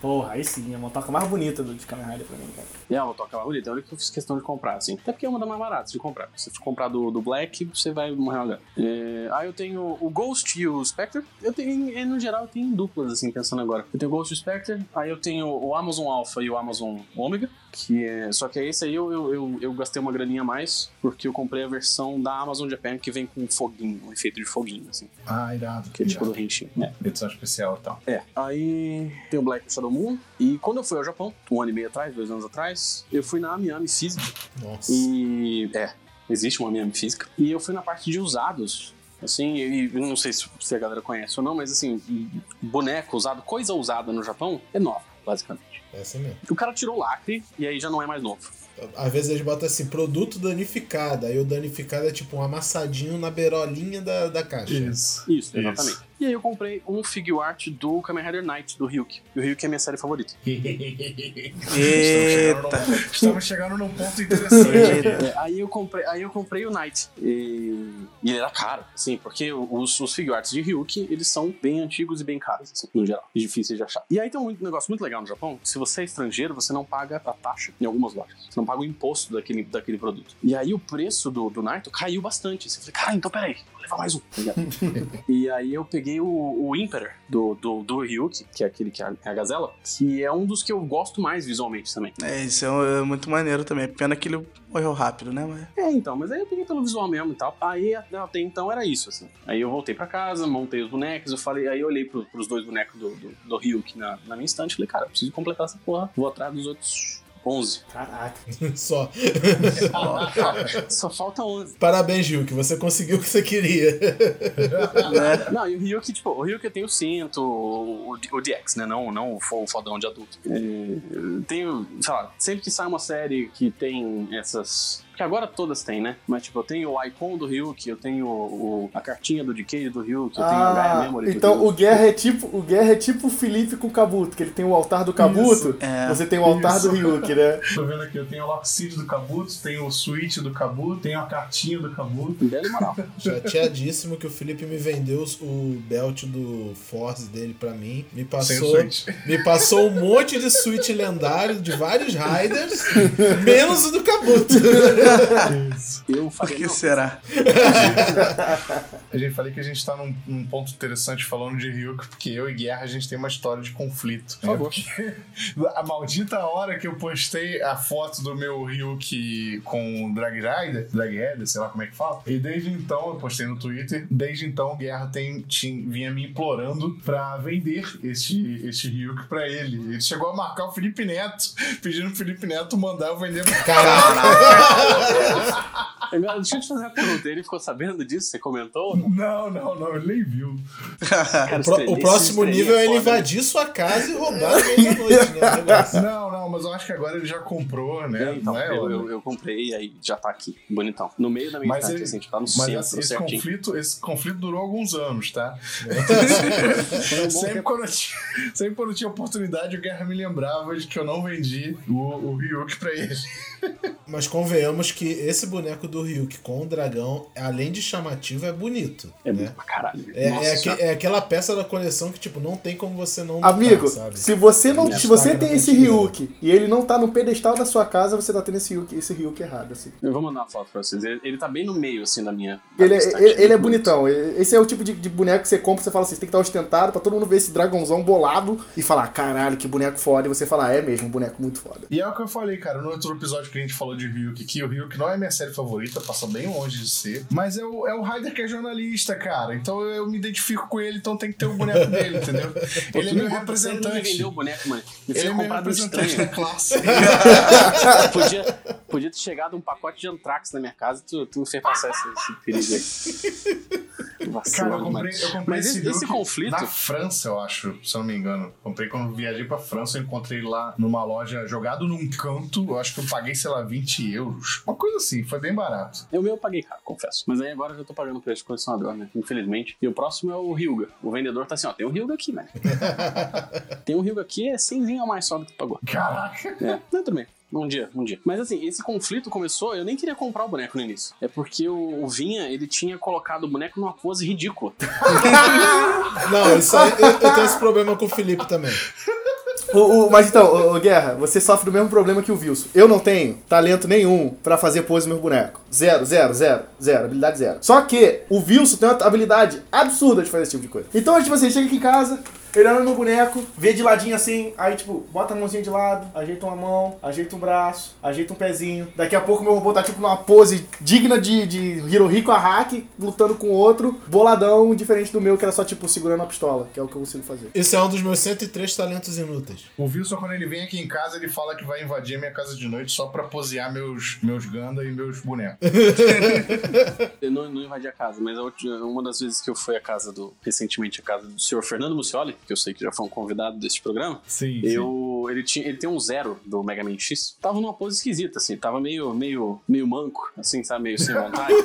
porra, aí sim, a motoca mais bonita do de Kamen Rider pra mim, cara. E a motoca é mais bonita, é a única que eu fiz questão de comprar, assim. Até porque é uma das mais baratas de comprar. Se você comprar do, do Black, você vai morrer uma é, Aí eu tenho o Ghost e o Spectre. Eu tenho, no geral, eu tenho duplas, assim, pensando agora. Eu tenho o Ghost e o Spectre, aí eu tenho o Amazon Alpha e o Amazon Omega, que é... Só que esse aí eu, eu, eu, eu gastei uma graninha a mais, porque eu comprei a versão da Amazon Japan que vem com um foguinho, um efeito de foguinho, assim. Ah, irado. Que é tipo irado. do Henshin. É. Edição especial e tal. É, aí tem o Black Shadow Moon. E quando eu fui ao Japão, um ano e meio atrás, dois anos atrás, eu fui na Miami Física. Nossa. E. É, existe uma Miami Física. E eu fui na parte de usados. Assim, e eu não sei se, a galera conhece ou não, mas assim, boneco usado, coisa usada no Japão é nova, basicamente. É assim mesmo. O cara tirou o lacre e aí já não é mais novo. Às vezes eles botam assim, produto danificado. Aí o danificado é tipo um amassadinho na beirolinha da, da caixa. Isso. Isso, exatamente. E aí eu comprei um figure art do Kamen Rider Knight, do Ryuk. E o Ryuk é a minha série favorita. Eita. Estamos chegando, num, ponto interessante. É, aí, eu comprei, aí eu comprei o Knight. E, e ele era caro, assim, porque os, os figure arts de Ryuk, eles são bem antigos e bem caros, assim, no geral. E difíceis de achar. E aí tem um negócio muito legal no Japão? Se você é estrangeiro, você não paga a taxa em algumas lojas. Você não paga o imposto daquele, daquele produto. E aí o preço do, do Naito caiu bastante. Você falei, cara, então peraí, levar mais um. tá e aí eu peguei o, o Imperor do, do, do Ryuki, que é aquele que é a, é a gazela, que é um dos que eu gosto mais visualmente também. É, isso é, é muito maneiro também. Pena que ele morreu rápido, né? Mas... É, então, mas aí eu peguei pelo visual mesmo e tal. Aí até então era isso, assim. Aí eu voltei pra casa, montei os bonecos, eu falei, aí eu olhei pro, pros dois bonecos do, do, do Ryuki na, na minha estante e falei, cara, eu preciso completar essa porra, vou atrás dos outros 11. Caraca. Só. Só falta 11. Parabéns, Gil, que você conseguiu o que você queria. né? Não, e o Ryuki, tipo, o Ryuki tem o cinto, o, o, DX, né? Não, não o fo- o fodão de adulto. Tenho, sei lá, sempre que sai uma série que tem essas. Que agora todas têm, né? Mas, tipo, eu tenho o Icon do Ryuki, eu tenho o, a cartinha do Decay do Ryuki, eu tenho o Gaia Ah, Memory do então Ryuki. o Guerra é tipo o Guerra é tipo o Felipe com o Kabuto, que ele tem o altar do Kabuto, É. você tem o altar Isso. do Ryuki, né? Tô vendo aqui, eu tenho o Lockseed do Kabuto, tenho o Switch do Kabuto, tenho a cartinha do Kabuto. Bela e moral. Chateadíssimo que o Felipe me vendeu o belt do Force dele pra mim. Me passou, me passou um monte de Switch lendário de vários Raiders, menos o do Kabuto. Eu Por falei, que não, será? A gente falei que a gente tá num, num ponto interessante falando de Ryuk, porque eu e Guerra a gente tem uma história de conflito. Por favor. a maldita hora que eu postei a foto do meu Ryuk com o Drag Rider, Drag Rider, sei lá como é que fala. E desde então, eu postei no Twitter, desde então o Guerra tem, tinha- vinha me implorando pra vender este, este Ryuk pra ele. Ele chegou a marcar o Felipe Neto, pedindo pro Felipe Neto mandar eu vender pra Agora, deixa eu te fazer uma pergunta. Ele ficou sabendo disso? Você comentou? Não, não, não, ele nem viu. Cara, O, pro- o próximo nível é ele invadir sua casa e roubar no meio da noite, né? Não, não, mas eu acho que agora ele já comprou, né? Então, Não é, eu, eu, eu comprei e aí já tá aqui, bonitão. No meio da minha Mas, ele- assim, tá no mas centro, esse, conflito, esse conflito durou alguns anos, tá? sempre, quando eu tinha, sempre quando eu tinha oportunidade, o Guerra me lembrava de que eu não vendi o, o Ryuk pra ele. Mas convenhamos que esse boneco do Ryuk com o dragão, além de chamativo, é bonito. É né? muito pra caralho. É, Nossa é, Senhora. é aquela peça da coleção que, tipo, não tem como você não Amigo, sabe? se você não, É, se você destaca tem esse. Ryuki e ele não tá no pedestal da sua casa, você tá tendo esse Ryuki, esse Ryuki errado, assim. Eu vou mandar uma foto pra vocês. Ele, ele tá bem no meio, assim, da minha. da Ele, minha é- ele, ele é bonitão. Esse é o tipo de, de boneco que você compra e você fala assim, você tem que estar ostentado pra todo mundo ver esse dragãozão bolado e falar, caralho, que boneco foda. E você falar, é mesmo, um boneco muito foda. E é o que eu falei, cara, no outro episódio que a gente falou de Ryuk, que o Ryuk não é minha série favorita, passa bem longe de ser, mas é o, é o Ryder que é jornalista, cara. Então eu, me identifico com ele, então tem que ter o boneco dele, entendeu? Pô, Ele é meu não não me representante. vendeu o boneco, mano. Me Ele é meu representante da classe. podia, podia ter chegado um pacote de Antrax na minha casa e tu, tu me fez passar esse, esse perigo aí. Vacilão Cara, eu comprei, eu comprei Mas esse, esse, conflito. na França, eu acho, se eu não me engano. Comprei quando viajei pra França, eu encontrei lá numa loja jogado num canto. Eu acho que eu paguei, sei lá, 20 euros. Uma coisa assim, foi bem barato. O meu eu paguei caro, confesso. Mas aí agora eu já tô pagando o preço de colecionador, né? Infelizmente. E o próximo é o Ryuga. O vendedor tá assim, ó, tem um Ryuga aqui, né? tem um Ryuga aqui, é 100 a mais só do que tu pagou. Caraca. É, não, tudo bem. Um dia, um dia. Mas assim, esse conflito começou, eu nem queria comprar o boneco no início. É porque o, o Vinha, ele tinha colocado o boneco numa pose ridícula. Não, isso aí, eu, eu tenho esse problema com o Felipe também. O, o- mas então, ô, Guerra, você sofre do mesmo problema que o Wilson. Eu não tenho talento nenhum pra fazer pose no meu boneco. Zero, zero, zero, zero. Habilidade zero. Só que o Wilson tem uma habilidade absurda de fazer esse tipo de coisa. Então, tipo assim, chega aqui em casa, ele olha no boneco, vê de ladinho assim, aí tipo, bota a mãozinha de lado, ajeita uma mão, ajeita um braço, ajeita um pezinho. Daqui a pouco meu robô tá tipo numa pose digna de, de Hirohiko Araki, lutando com outro, boladão, diferente do meu, que era só tipo segurando a pistola, que é o que eu consigo fazer. Esse é um dos meus 103 talentos inúteis. O Wilson, quando ele vem aqui em casa, ele fala que vai invadir a minha casa de noite só pra posear meus, meus Ganda e meus bonecos. Eu não, não invadi a casa, mas a última- uma das vezes que eu fui à casa do. recentemente, a casa do senhor Fernando Mucioli, que eu sei que já foi um convidado deste programa. Sim, Eu, ele, tinha, ele tem um zero do Mega Man X. Tava numa pose esquisita, assim. Tava meio, meio, meio manco, assim, sabe? Meio sem vontade.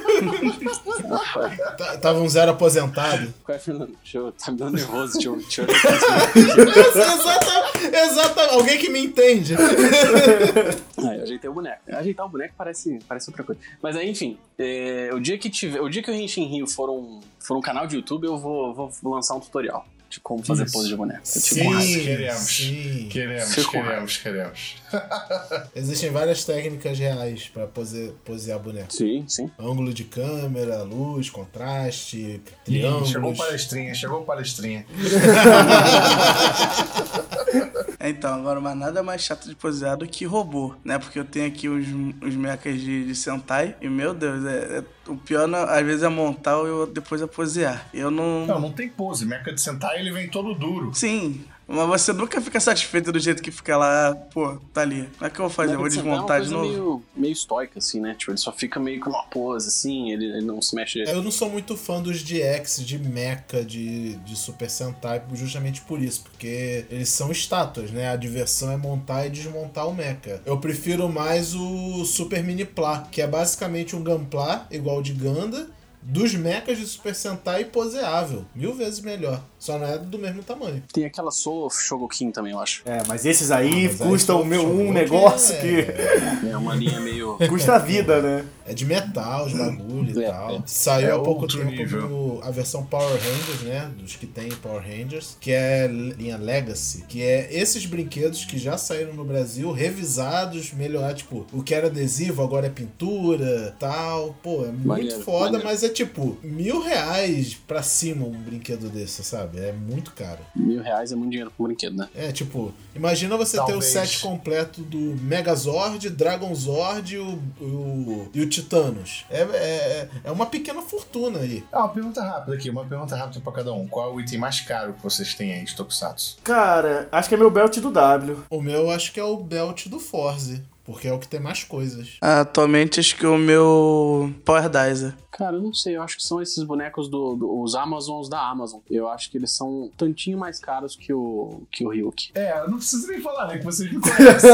Tá- Tava um zero aposentado. Qual é, Fernando? Eu, tá me dando nervoso. Deixa eu, deixa eu exata, exata, alguém que me entende. Ah, eu ajeitei o boneco. Ajeitar o boneco parece, parece outra coisa. Mas aí, enfim, é, o dia que tiver. O dia que o Henshin Rio for um, for um canal de YouTube, eu vou, vou lançar um tutorial. De como fazer Isso. pose de boneco. Tipo, Sim, Mas queremos. sim. Queremos, queremos, queremos. Existem várias técnicas reais pra pose, posear boneco. Sim, sim. Ângulo de câmera, luz, contraste, Ih, triângulos. chegou palestrinha, chegou palestrinha. Então, agora, mas nada mais chato de posear do que robô, né? Porque eu tenho aqui os, os mechas de, de Sentai e, meu Deus, é, é- o pior não- às vezes é montar ou depois é posear. Eu não... Não, não tem pose. Mecha de sentar ele vem todo duro. Sim, mas você nunca fica satisfeito do jeito que fica lá, pô, tá ali. Como é que eu vou fazer? Eu vou desmontar é uma de novo? Meio, meio estoica, assim, né? Tipo, ele só fica meio com uma pose, assim, ele, ele não se mexe. Eu não sou muito fã dos DX, de mecha, de, de Super Sentai, justamente por isso, porque eles são estátuas, né? A diversão é montar e desmontar o mecha. Eu prefiro mais o Super Mini Plá, que é basicamente um Gunpla, igual de Ganda, dos mechas de Super Sentai poseável. Mil vezes melhor. Só não é do mesmo tamanho. Tem aquela Solo Shogokin também, eu acho. É, mas esses aí Ah, mas aí custam só- meu, só um negócio é- que É uma linha meio. custa a vida, né? É de metal, os bagulho e É, tal. é. Saiu É há pouco tempo nível. a versão Power Rangers, né? Dos que tem Power Rangers, que é linha Legacy, que é esses brinquedos que já saíram no Brasil, revisados, melhorar, tipo, o que era adesivo agora é pintura, tal. Pô, é muito Maneiro, foda, maneiro. mas é tipo, mil reais pra cima um brinquedo desse, sabe? É muito caro. Mil reais é muito dinheiro pro brinquedo, né? É, tipo, imagina você ter o Talvez. set completo do Megazord, Dragonzord e o, o, e o Titanos. É, é, é uma pequena fortuna aí. Ah, uma pergunta rápida aqui, uma pergunta rápida pra cada um. Qual é o item mais caro que vocês têm aí de Tokusatsu? Cara, acho que é meu belt do W. O meu eu acho que é o belt do Forze, porque é o que tem mais coisas. Atualmente acho que o meu Power Dizer. Cara, eu não sei, eu acho que são esses bonecos do, do- os Amazons da Amazon. Eu acho que eles são um tantinho mais caros que o, que o Ryuk. É, eu não preciso nem falar, né? Que vocês me conhecem.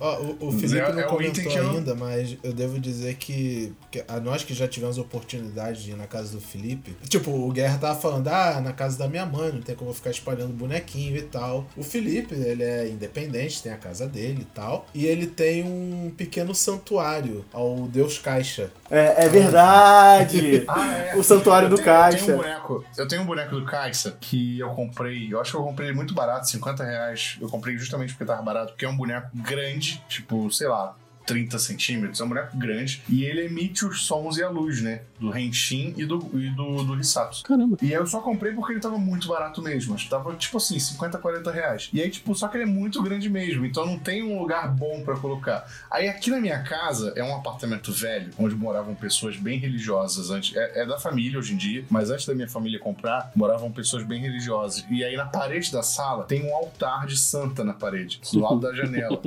Ó, o, o Felipe é- não é o item comentou que eu- ainda, mas eu devo dizer que, que a nós que já tivemos a oportunidade de ir na casa do Felipe, tipo, o Guerra tava falando, ah, na casa da minha mãe, não tem como eu ficar espalhando bonequinho e tal. O Felipe, ele é independente, tem a casa dele e tal, e ele tem um pequeno santuário ao Deus Caixa. É, é verdade! Ah, é. O Santuário Eu do tenho- Eu Caixa. tenho, um boneco, eu tenho um boneco do Caixa que eu comprei. Eu acho que eu comprei ele muito barato, 50 reais. Eu comprei justamente porque tava barato, porque é um boneco grande, tipo, sei lá. 30 centímetros, é um boneco grande. E ele emite os sons e a luz, né? Do Henshin e do, e do, do Hisato. Caramba. E aí eu só comprei porque ele tava muito barato mesmo. Acho que tava, tipo assim, 50, 40 reais. E aí, tipo, só que ele é muito grande mesmo. Então não tem um lugar bom pra colocar. Aí aqui na minha casa é um apartamento velho, onde moravam pessoas bem religiosas antes. É, é da família hoje em dia, mas antes da minha família comprar, moravam pessoas bem religiosas. E aí na parede da sala tem um altar de santa na parede, do lado da janela.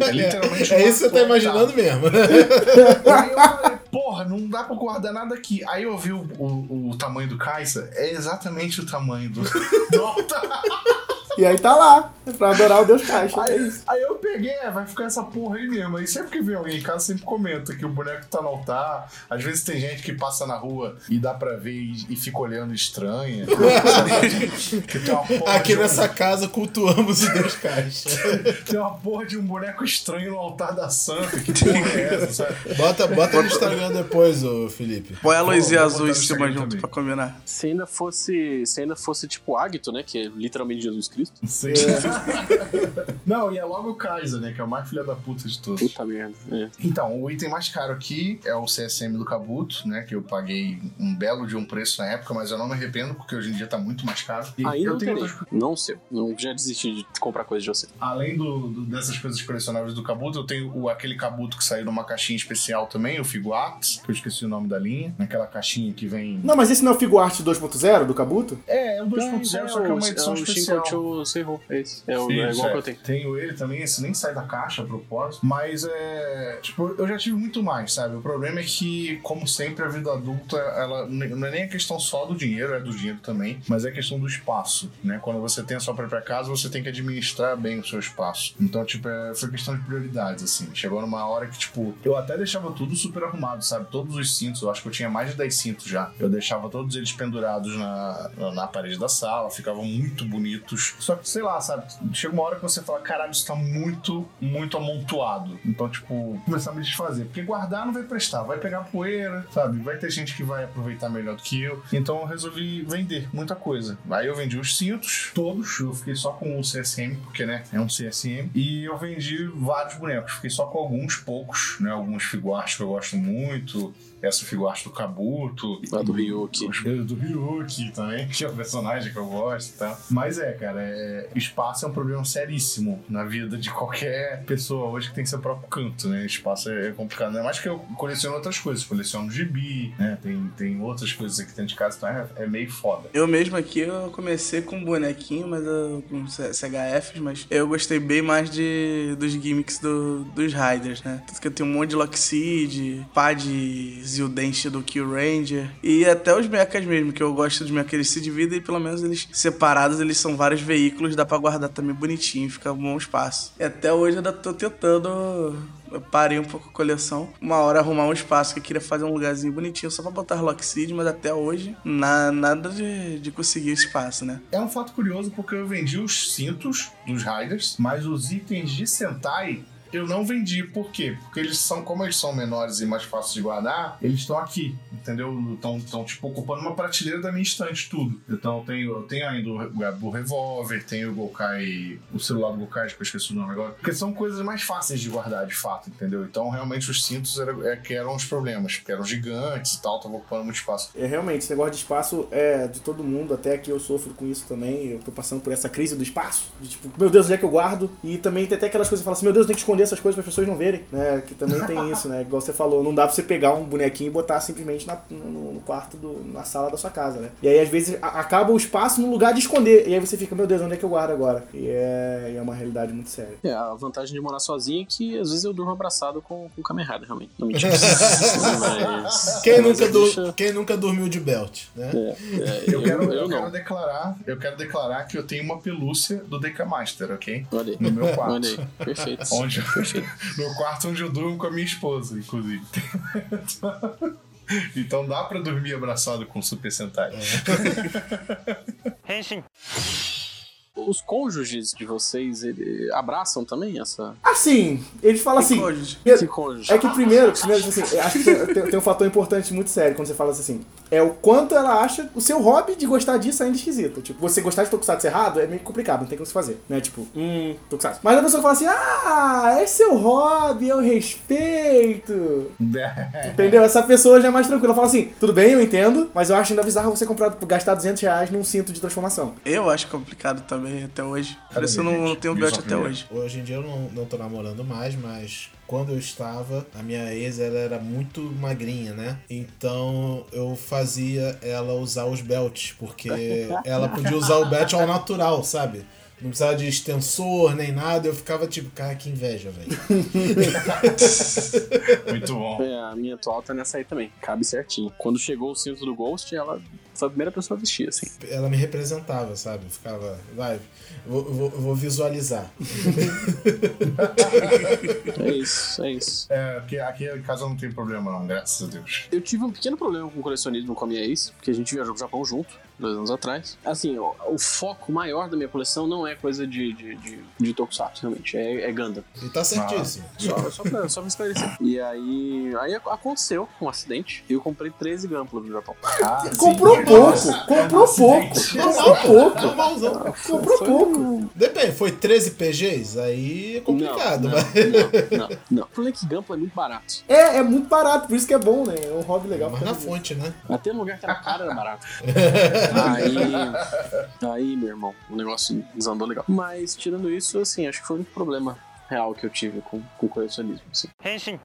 É literalmente É um isso que você tá altar. Imaginando mesmo. Aí eu falei, porra, não dá pra guardar nada aqui. Aí eu vi o, o, o tamanho do Kaisa, é exatamente o tamanho do. E aí tá lá, pra adorar o Deus Caixa. É Aí, isso. aí eu peguei, é, vai ficar essa porra aí mesmo. Aí sempre que vem alguém em casa, sempre comenta que o boneco tá no altar. Às vezes tem gente que passa na rua e dá pra ver e, e fica olhando estranha. que tem uma porra Aqui de um- nessa casa cultuamos o Deus Caixa. Tem uma porra de um boneco estranho no altar da santa. Que porra é essa, sabe? Bota, bota no Instagram depois, ô Felipe. Põe a luzinha vou azul em cima junto também. pra combinar. Se ainda fosse, se ainda fosse tipo Agito, né? Que é literalmente Jesus Cristo. Sim. Não, e é logo o Kaisa, né? Que é o mais filha da puta de todos. Puta merda. É. Então, o item mais caro aqui é o CSM do Kabuto, né? Que eu paguei um belo de um preço na época, mas eu não me arrependo, porque hoje em dia tá muito mais caro. E Ainda eu não tenho outras- Não sei. Não, já desisti de comprar coisa de você. Além do, do- dessas coisas colecionáveis do Kabuto, eu tenho o, aquele Kabuto que saiu numa caixinha especial também, o Figuarts, que eu esqueci o nome da linha. Naquela caixinha que vem. Não, mas esse não é o Figuarte 2.0 do Kabuto? É, é o 2.0, só que é uma edição o especial. Shinkocho Seiho. É esse. É, o, Sim, é igual é. que eu tenho. Tenho ele também, esse nem sai da caixa a propósito. Mas é. Tipo, eu já tive muito mais, sabe? O problema é que, como sempre, a vida adulta, ela não é nem a questão só do dinheiro, é do dinheiro também, mas é a questão do espaço, né? Quando você tem a sua própria casa, você tem que administrar bem o seu espaço. Então, tipo, é, foi questão de prioridades, assim. Chegou numa hora que, tipo, eu até deixava tudo super arrumado, sabe? Todos os cintos, eu acho que eu tinha mais de 10 cintos já. Eu deixava todos eles pendurados na, na, na parede da sala, ficavam muito bonitos. Só que, sei lá, sabe? Chega uma hora que você fala, caralho, isso tá muito, muito amontoado. Então, tipo, começar a me desfazer. Porque guardar não vai prestar, vai pegar poeira, sabe? Vai ter gente que vai aproveitar melhor do que eu. Então eu resolvi vender muita coisa. Aí eu vendi os cintos, todos. Eu fiquei só com o CSM, porque, né, é um CSM. E eu vendi vários bonecos. Fiquei só com alguns poucos, né? Alguns figuartes que eu gosto muito. Essa figuarte do Kabuto. Lá do Ryuki. Os do Ryuki também, que é o personagem que eu gosto e tal. Mas é, cara, é... espaço é um problema seríssimo na vida de qualquer pessoa hoje que tem seu próprio canto, né? Espaço é complicado. Não é mais que eu coleciono outras coisas, coleciono gibi, né? Tem, tem outras coisas aqui dentro de casa, então é, é meio foda. Eu mesmo aqui, eu comecei com um bonequinho, mas eu, com CHFs, mas eu gostei bem mais de, dos gimmicks do, dos Riders, né? Tanto que eu tenho um monte de Lockseed, pá de e o dente do Kill Ranger. E até os mechas mesmo, que eu gosto dos mechas, eles se dividem e pelo menos eles separados, eles são vários veículos, dá pra guardar também bonitinho, fica um bom espaço. E até hoje eu ainda tô tentando eu parei um pouco a coleção. Uma hora arrumar um espaço que eu queria fazer um lugarzinho bonitinho só pra botar Lockseed, mas até hoje na, nada de, de conseguir espaço, né? É um fato curioso porque eu vendi os cintos dos Riders, mas os itens de Sentai eu não vendi. Por quê? Porque eles são, como eles são menores e mais fáceis de guardar, eles estão aqui, entendeu? Estão, tipo, ocupando uma prateleira da minha estante, tudo. Então eu tenho, eu tenho ainda o, o revólver, tenho o Gokai, o celular do Gokai, que eu esqueci o nome agora. Porque são coisas mais fáceis de guardar, de fato, entendeu? Então realmente os cintos era, é, que eram os problemas, porque eram gigantes e tal, estavam ocupando muito espaço. É, realmente, esse negócio de espaço é de todo mundo, até que eu sofro com isso também. Eu tô passando por essa crise do espaço. De, tipo, meu Deus, onde é que eu guardo? E também tem até aquelas coisas que falam assim, meu Deus, tem que esconder essas coisas para as pessoas não verem, né? Que também tem isso, né? Igual você falou, não dá pra você pegar um bonequinho e botar simplesmente na, no, quarto, do, na sala da sua casa, né? E aí, às vezes, a, acaba o espaço no lugar de esconder. E aí você fica, meu Deus, onde é que eu guardo agora? E é, é uma realidade muito séria. É, a vantagem de morar sozinho é que às vezes eu durmo abraçado com, com o Kamen Rider, realmente. Não mas, quem, mas nunca deixa... quem nunca dormiu de belt, né? É, é, eu, eu, quero, eu, eu quero declarar, eu quero declarar que eu tenho uma pelúcia do Deca Master, ok? Olha aí. No meu quarto. Olha aí. Perfeito. Onde, Perfeito. no quarto onde eu durmo com a minha esposa, inclusive. então dá pra dormir abraçado com o Super Sentai. Henshin. Os cônjuges de vocês, ele abraçam também essa. Assim, eles falam assim. Cônjuge? Que cônjuge? É que primeiro, primeiro assim, acho que tem, tem, um fator importante muito sério quando você fala assim. É o quanto ela acha o seu hobby de gostar disso ainda esquisito. Tipo, você gostar de Tokusatsu errado é meio complicado, não tem como se fazer. Né? Tipo, hum, Tokusatsu. Mas a pessoa fala assim: ah, é seu hobby, eu respeito. Entendeu? Essa pessoa já é mais tranquila. Fala assim: tudo bem, eu entendo, mas eu acho ainda bizarro você comprar, gastar 200 reais num cinto de transformação. Eu acho complicado também também até hoje. Por isso eu não, não tenho belt até hoje. Hoje em dia eu não, não tô namorando mais, mas quando eu estava, a minha ex ela era muito magrinha, né? Então eu fazia ela usar os belts, porque ela podia usar o belt ao natural, sabe? Não precisava de extensor nem nada. Eu ficava tipo, cara, que inveja, velho. Muito bom. É, a minha atual tá nessa aí também. Cabe certinho. Quando chegou o cinto do Ghost, ela foi a primeira pessoa a vestir, assim. Ela me representava, sabe? Ficava, vai, vou, vou, vou visualizar. é isso, é isso. É, aqui, aqui em casa não tem problema, não, graças a Deus. Eu tive um pequeno problema com colecionismo com a minha ex, porque a gente viajou pro Japão junto dois anos atrás. Assim, o, o, foco maior da minha coleção não é coisa de, de, de, de Tokusatsu, realmente. É, é Gundam. E tá certíssimo. Ah, só, só, pra, só pra esclarecer. E aí, aí aconteceu um acidente e eu comprei 13 Gunpla no Japão. Ah, comprou sim, pouco! Comprou pouco! Comprou pouco! Comprou pouco! Depende, foi 13 PGs? Aí é complicado, não, mas. Não, não, não. O problema é que Gunpla é muito barato. É, é muito barato, por isso que é bom, né? É um hobby legal. Mas na fonte, né? Até no lugar que era caro era barato. Aí, aí, meu irmão, o negócio desandou legal. Mas, tirando isso, assim, acho que foi um problema real que eu tive com, com o colecionismo. Assim. Henshin.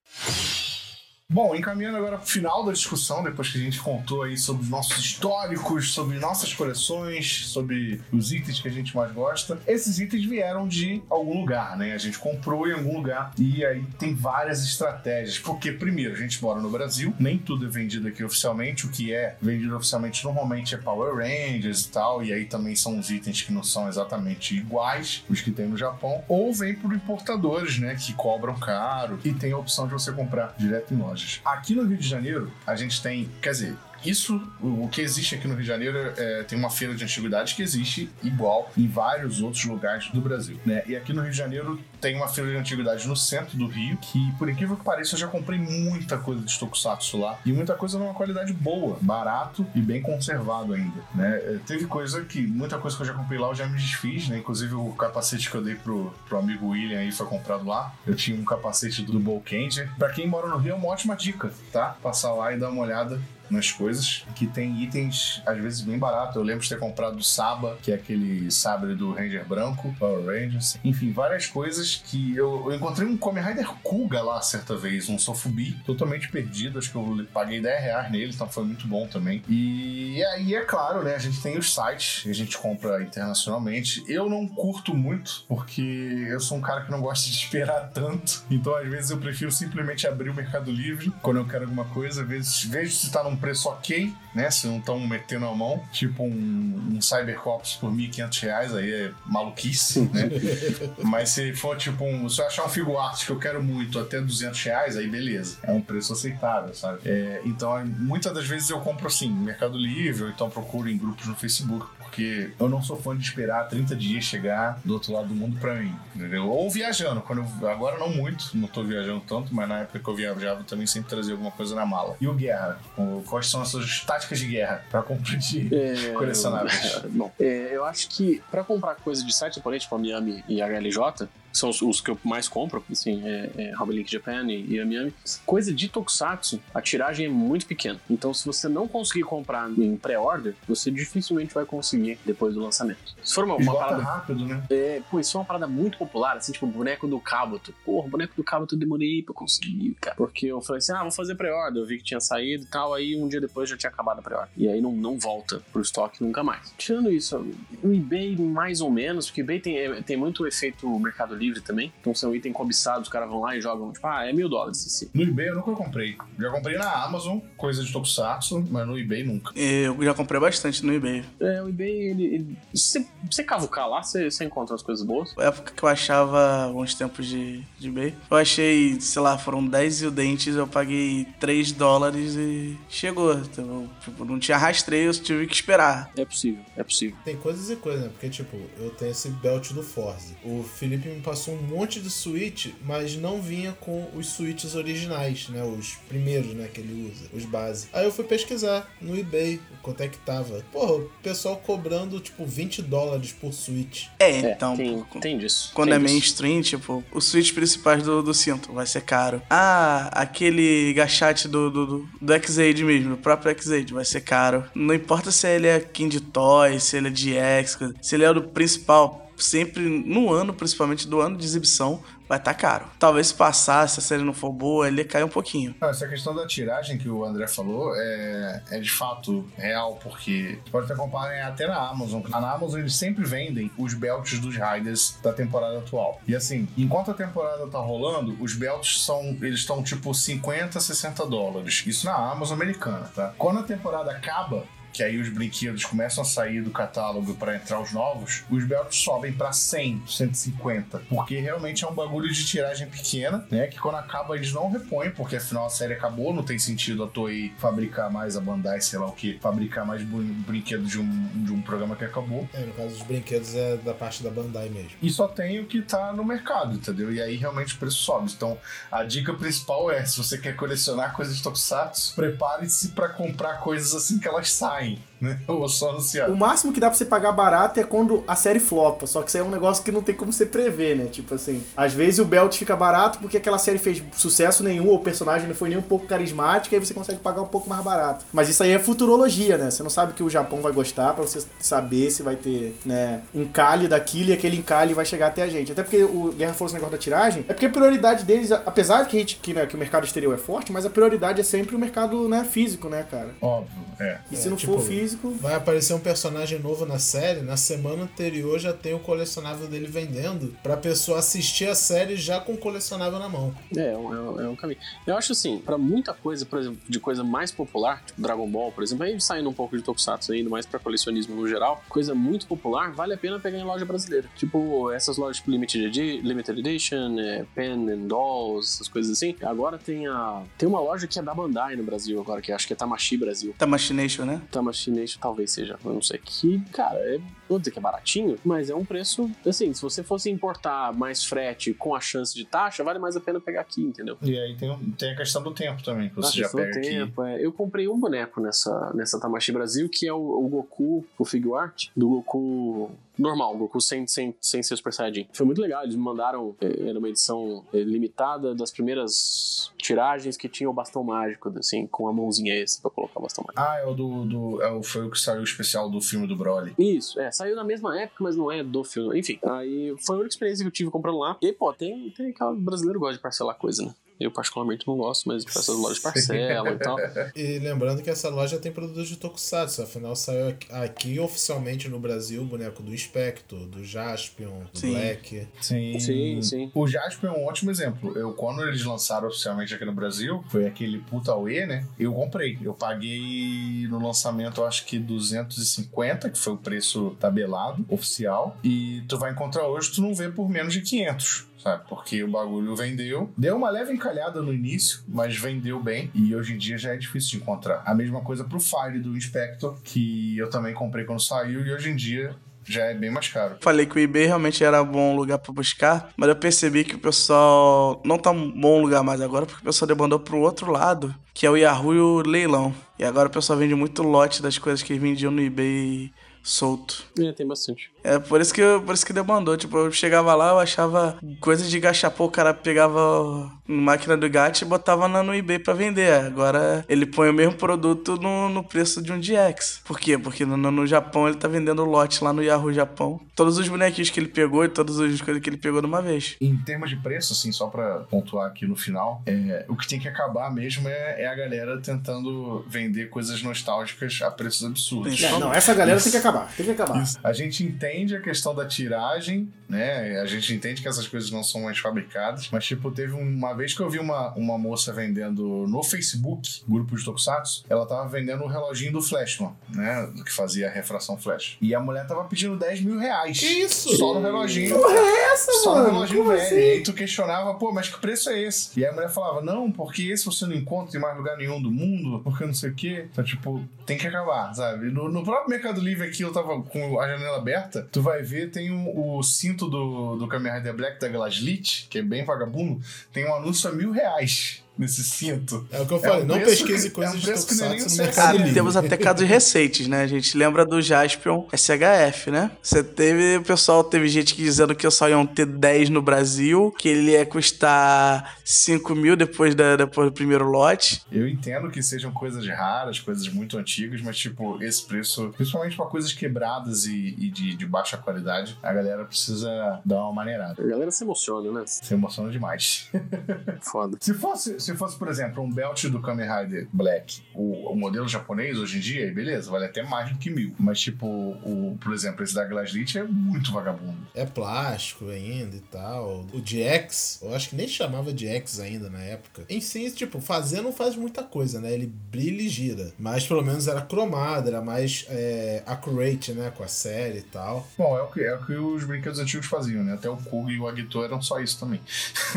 Bom, encaminhando agora para o final da discussão, depois que a gente contou aí sobre os nossos históricos, sobre nossas coleções, sobre os itens que a gente mais gosta, esses itens vieram de algum lugar, né? A gente comprou em algum lugar e aí tem várias estratégias. Porque, primeiro, a gente mora no Brasil, nem tudo é vendido aqui oficialmente, o que é vendido oficialmente normalmente é Power Rangers e tal, e aí também são os itens que não são exatamente iguais os que tem no Japão, ou vem por importadores, né? Que cobram caro e tem a opção de você comprar direto em loja lojas. Aqui no Rio de Janeiro, a gente tem, quer dizer, isso, o, que existe aqui no Rio de Janeiro é, tem uma feira de antiguidades que existe igual em vários outros lugares do Brasil, né? E aqui no Rio de Janeiro tem uma feira de antiguidades no centro do Rio, que por incrível que pareça eu já comprei muita coisa de Tokusatsu lá e muita coisa numa qualidade boa, barato e bem conservado ainda, né? É, Teve coisa que, muita coisa que eu já comprei lá eu já me desfiz, né? Inclusive o capacete que eu dei pro, pro amigo William aí foi comprado lá. Eu tinha um capacete do Bolkanger. Pra quem mora no Rio é uma ótima dica, tá? Passar lá e dar uma olhada nas coisas, que tem itens às vezes bem baratos. Eu lembro de ter comprado o Saba, que é aquele sabre do Ranger branco, Power Rangers. Enfim, várias coisas que eu, eu encontrei um Kamen Rider Kuga lá certa vez, um Sofubi, totalmente perdido. Acho que eu paguei 10 reais nele, então foi muito bom também. E aí, é claro, né? A gente tem os sites a gente compra internacionalmente. Eu não curto muito, porque eu sou um cara que não gosta de esperar tanto. Então, às vezes, eu prefiro simplesmente abrir o Mercado Livre quando eu quero alguma coisa. Às vezes, vejo se tá num preço ok, né? Se não estão metendo a mão. Tipo um, um Cybercops por 1.500 reais, aí é maluquice, né? Mas se for tipo um. Se eu achar um Figo que eu quero muito até 200 reais, aí beleza. É um preço aceitável, sabe? É, então, muitas das vezes eu compro assim, Mercado Livre, ou então procuro em grupos no Facebook, porque eu não sou fã de esperar 30 dias chegar do outro lado do mundo pra mim, entendeu? Ou viajando, quando eu, agora não muito, não tô viajando tanto, mas na época que eu viajava eu também sempre trazia alguma coisa na mala. E o Guerra? Quais são as suas táticas de guerra pra compra de É, colecionáveis? Bom, é, eu acho que pra comprar coisa de site japonês, tipo a Miami e a HLJ, são os, os que eu mais compro, assim, é, é Link Japan e, e a Miami, coisa de Tokusatsu, a tiragem é muito pequena. Então, se você não conseguir comprar em pré-order, você dificilmente vai conseguir depois do lançamento. Se for uma, uma parada rápido, né? é, pô, isso é uma parada muito popular, assim, tipo, boneco do Kabuto. Porra, boneco do Kabuto eu demorei pra conseguir, cara. Porque eu falei assim, ah, vou fazer pré-order. Eu vi que tinha saído e tal, aí um dia depois já tinha acabado a pré-order. E aí não, não volta pro estoque nunca mais. Tirando isso, o eBay mais ou menos, porque o eBay tem, é, tem muito efeito Mercado Livre também. Então se é um item cobiçado, os caras vão lá e jogam, tipo, ah, é mil dólares, assim. No eBay eu nunca comprei. Já comprei na Amazon, coisa de Tokusatsu, mas no eBay nunca. Eu já comprei bastante no eBay. É, o eBay, ele... ele se você cavucar lá, você, você encontra as coisas boas. Na época que eu achava alguns tempos de, de eBay, eu achei, sei lá, foram 10 e o dentes, eu paguei 3 dólares e chegou. Então, tipo, não tinha rastreio, eu tive que esperar. É possível, é possível. Tem coisas e coisas, né? Porque, tipo, eu tenho esse belt do Forze. O Felipe me passou um monte de Switch, mas não vinha com os Switches originais, né? Os primeiros, né? Que ele usa, os base. Aí eu fui pesquisar no eBay quanto é que tava. Porra, o pessoal cobrando, tipo, 20 dólares por Switch. É, É, então. tem, tem disso. Quando tem é disso. mainstream, tipo, os switches principais do, do cinto vai ser caro. Ah, aquele gachate do, do, do, do X-Aid mesmo, do próprio X-Aid, vai ser caro. Não importa se ele é King Toy, se ele é de X, se ele é o do principal, sempre no ano, principalmente do ano de exibição, vai estar caro. Talvez se passar, se a série não for boa, ele cai um pouquinho. Não, essa questão da tiragem que o André falou é, é de fato real, porque pode até comparar até na Amazon. Na Amazon eles sempre vendem os belts dos Riders da temporada atual. E assim, enquanto a temporada tá rolando, os belts são. Eles estão tipo 50, 60 dólares. Isso na Amazon americana, tá? Quando a temporada acaba, que aí os brinquedos começam a sair do catálogo para entrar os novos, os belts sobem para 100, 150, porque realmente é um bagulho de tiragem pequena, né? Que quando acaba eles não repõem, porque afinal a série acabou, não tem sentido a Toei fabricar mais a Bandai, sei lá o que, fabricar mais brin- brinquedo de um, de um programa que acabou. É, no caso dos brinquedos é da parte da Bandai mesmo. E só tem o que tá no mercado, entendeu? E aí realmente o preço sobe. Então a dica principal é: se você quer colecionar coisas de Tokusatsu, prepare-se para comprar coisas assim que elas saem, aí né? Ou só anunciar. O máximo que dá pra você pagar barato é quando a série flopa. Só que isso aí é um negócio que não tem como você prever, né? Tipo assim, às vezes o belt fica barato porque aquela série fez sucesso nenhum, ou o personagem não foi nem um pouco carismático, aí você consegue pagar um pouco mais barato. Mas isso aí é futurologia, né? Você não sabe o que o Japão vai gostar pra você saber se vai ter, né, encalhe daquilo e aquele encalhe vai chegar até a gente. Até porque o Guerra falou esse negócio da tiragem, é porque a prioridade deles, apesar de que, a gente, que, né, que o mercado exterior é forte, mas a prioridade é sempre o mercado, né, físico, né, cara? Óbvio, é. E É, se não tipo, for físico. Físico. Vai aparecer um personagem novo na série. Na semana anterior já tem o colecionável dele vendendo pra pessoa assistir a série já com o colecionável na mão. É, é um, é um caminho. Eu acho assim, pra muita coisa, por exemplo, de coisa mais popular, tipo Dragon Ball, por exemplo, aí saindo um pouco de Tokusatsu, indo mais pra colecionismo no geral, coisa muito popular, vale a pena pegar em loja brasileira. Tipo, essas lojas tipo Limited, Limited Edition, é, Pen and Dolls, essas coisas assim. Agora tem a. Tem uma loja que é da Bandai no Brasil agora, que acho que é Tamashi Brasil. Tá Machination, né? Tamashi Talvez seja, eu não sei. Que, cara, é. Vou dizer que é baratinho, mas é um preço. Assim, se você fosse importar mais frete com a chance de taxa, vale mais a pena pegar aqui, entendeu? E aí tem, tem a questão do tempo também, que você já questão do pega aqui. tempo, é. Eu comprei um boneco nessa, nessa Tamashi Brasil, que é o, o Goku, o figure art, do Goku normal, Goku sem, sem, sem ser Super Saiyajin. Foi muito legal, eles me mandaram, eh, era uma edição eh, limitada das primeiras tiragens que tinha o bastão mágico, assim, com a mãozinha esse pra colocar o bastão mágico. Ah, é o do. do é o, foi o que saiu o especial do filme do Broly. Isso, é, saiu na mesma época, mas não é do filme. Enfim, aí foi a única experiência que eu tive comprando lá. E, pô, tem, tem aquela brasileiro gosta de parcelar coisa, né? Eu, particularmente, não gosto, mas essas lojas parcelam e tal. E lembrando que essa loja tem produtos de Tokusatsu, afinal saiu aqui, aqui oficialmente no Brasil o boneco do Spectre, do Jaspion, do Sim. Black. Sim. Sim, sim. O Jasper é um ótimo exemplo. Eu, quando eles lançaram oficialmente aqui no Brasil, foi aquele puta UE, né? Eu comprei. Eu paguei no lançamento, eu acho que 250, que foi o preço tabelado, oficial. E tu vai encontrar hoje, tu não vê por menos de 500. Sabe? Porque o bagulho vendeu. Deu uma leve encalhada no início, mas vendeu bem. E hoje em dia já é difícil de encontrar. A mesma coisa pro Fire do Inspector, que eu também comprei quando saiu. E hoje em dia já é bem mais caro. Falei que o eBay realmente era um bom lugar pra buscar, mas eu percebi que o pessoal não tá um bom lugar mais agora, porque o pessoal demandou pro outro lado, que é o Yahoo e o leilão. E agora o pessoal vende muito lote das coisas que vendiam no eBay solto. É, tem bastante. É por isso que eu- por isso que demandou. Tipo, eu chegava lá, eu achava coisa de gachapô, o cara pegava máquina do gato e botava na- no eBay pra vender. Agora ele põe o mesmo produto no, no preço de um DX. Por quê? Porque no, no- no Japão ele tá vendendo lote lá no Yahoo Japão. Todos os bonequinhos que ele pegou e todas as coisas que ele pegou de uma vez. Em termos de preço, assim, só pra pontuar aqui no final, é, o que tem que acabar mesmo é, é a galera tentando vender coisas nostálgicas a preços absurdos. Isso. É, não, essa galera tem que acabar. Tem que acabar. A gente entende a questão da tiragem, né? A gente entende que essas coisas não são mais fabricadas, mas, tipo, teve uma vez que eu vi uma, uma moça vendendo no Facebook, grupo de Tokusatsu, ela tava vendendo o reloginho do Flashman, né? Que fazia a refração flash. E a mulher tava pedindo 10 mil reais. Que isso? Só no reloginho. Porra, é essa, Só no mano? reloginho Como velho. assim? E aí tu questionava, pô, mas que preço é esse? E aí a mulher falava, não, porque esse você não encontra em mais lugar nenhum do mundo, porque não sei o quê. Então, tipo, tem que acabar, sabe? No, no próprio Mercado Livre aqui, eu tava com a janela aberta, tu vai ver, tem o, o cinto do, do Kamen Rider Black da Glaslit, que é bem vagabundo, tem um anúncio a mil reais nesse cinto. É o que eu É falei, um não preço pesquise que- coisas é um de é Tokusatsu o no. Mercado Livre. temos até casos recentes, né? A gente lembra do Jaspion SHF, né? Você teve, o pessoal teve gente dizendo que só iam ter 10 no Brasil, que ele ia custar 5 mil depois, da, depois do primeiro lote. Eu entendo que sejam coisas raras, coisas muito antigas, mas, tipo, esse preço, principalmente pra coisas quebradas e, e de, de baixa qualidade, a galera precisa dar uma maneirada. A galera se emociona, né? Se emociona demais. Foda. Se fosse, se fosse, por exemplo, um belt do Kamen Rider Black, o, o modelo japonês hoje em dia, beleza, vale até mais do que mil. Mas, tipo, o, por exemplo, esse da Glaslit é muito vagabundo. É plástico ainda e tal. O DX, eu acho que nem chamava DX ainda na época. Em si, tipo, fazer não faz muita coisa, né? Ele brilha e gira. Mas pelo menos era cromado, era mais é, accurate, né? Com a série e tal. Bom, é o que, é o que os brinquedos antigos faziam, né? Até o Kug e o Agito eram só isso também.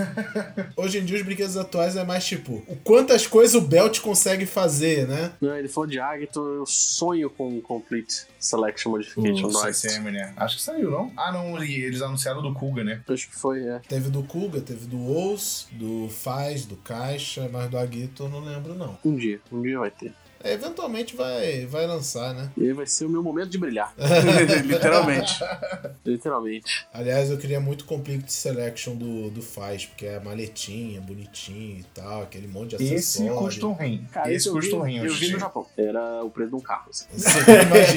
Hoje em dia os brinquedos atuais é mais tipo, o quantas coisas o Belt consegue fazer, né? Não, ele falou de Agito, eu sonho com Complete Selection Modification do. CCM, né? Acho que saiu, não? Ah, não, eles anunciaram do Kuga, né? Acho que foi, é. Teve do Kuga, teve do Ous, do Faz, do Caixa, mas do Agito eu não lembro não. Um dia, um dia vai ter. É, eventualmente vai, vai lançar, né? E aí vai ser o meu momento de brilhar, Literalmente. literalmente. Aliás, eu queria muito Complete Selection do, do Faz, porque é maletinha, bonitinho e tal, aquele monte de Esse acessório. custa um rim. Cara, Esse eu vi, custa um rim eu vi no. Japão. Era o preço de um carro. assim.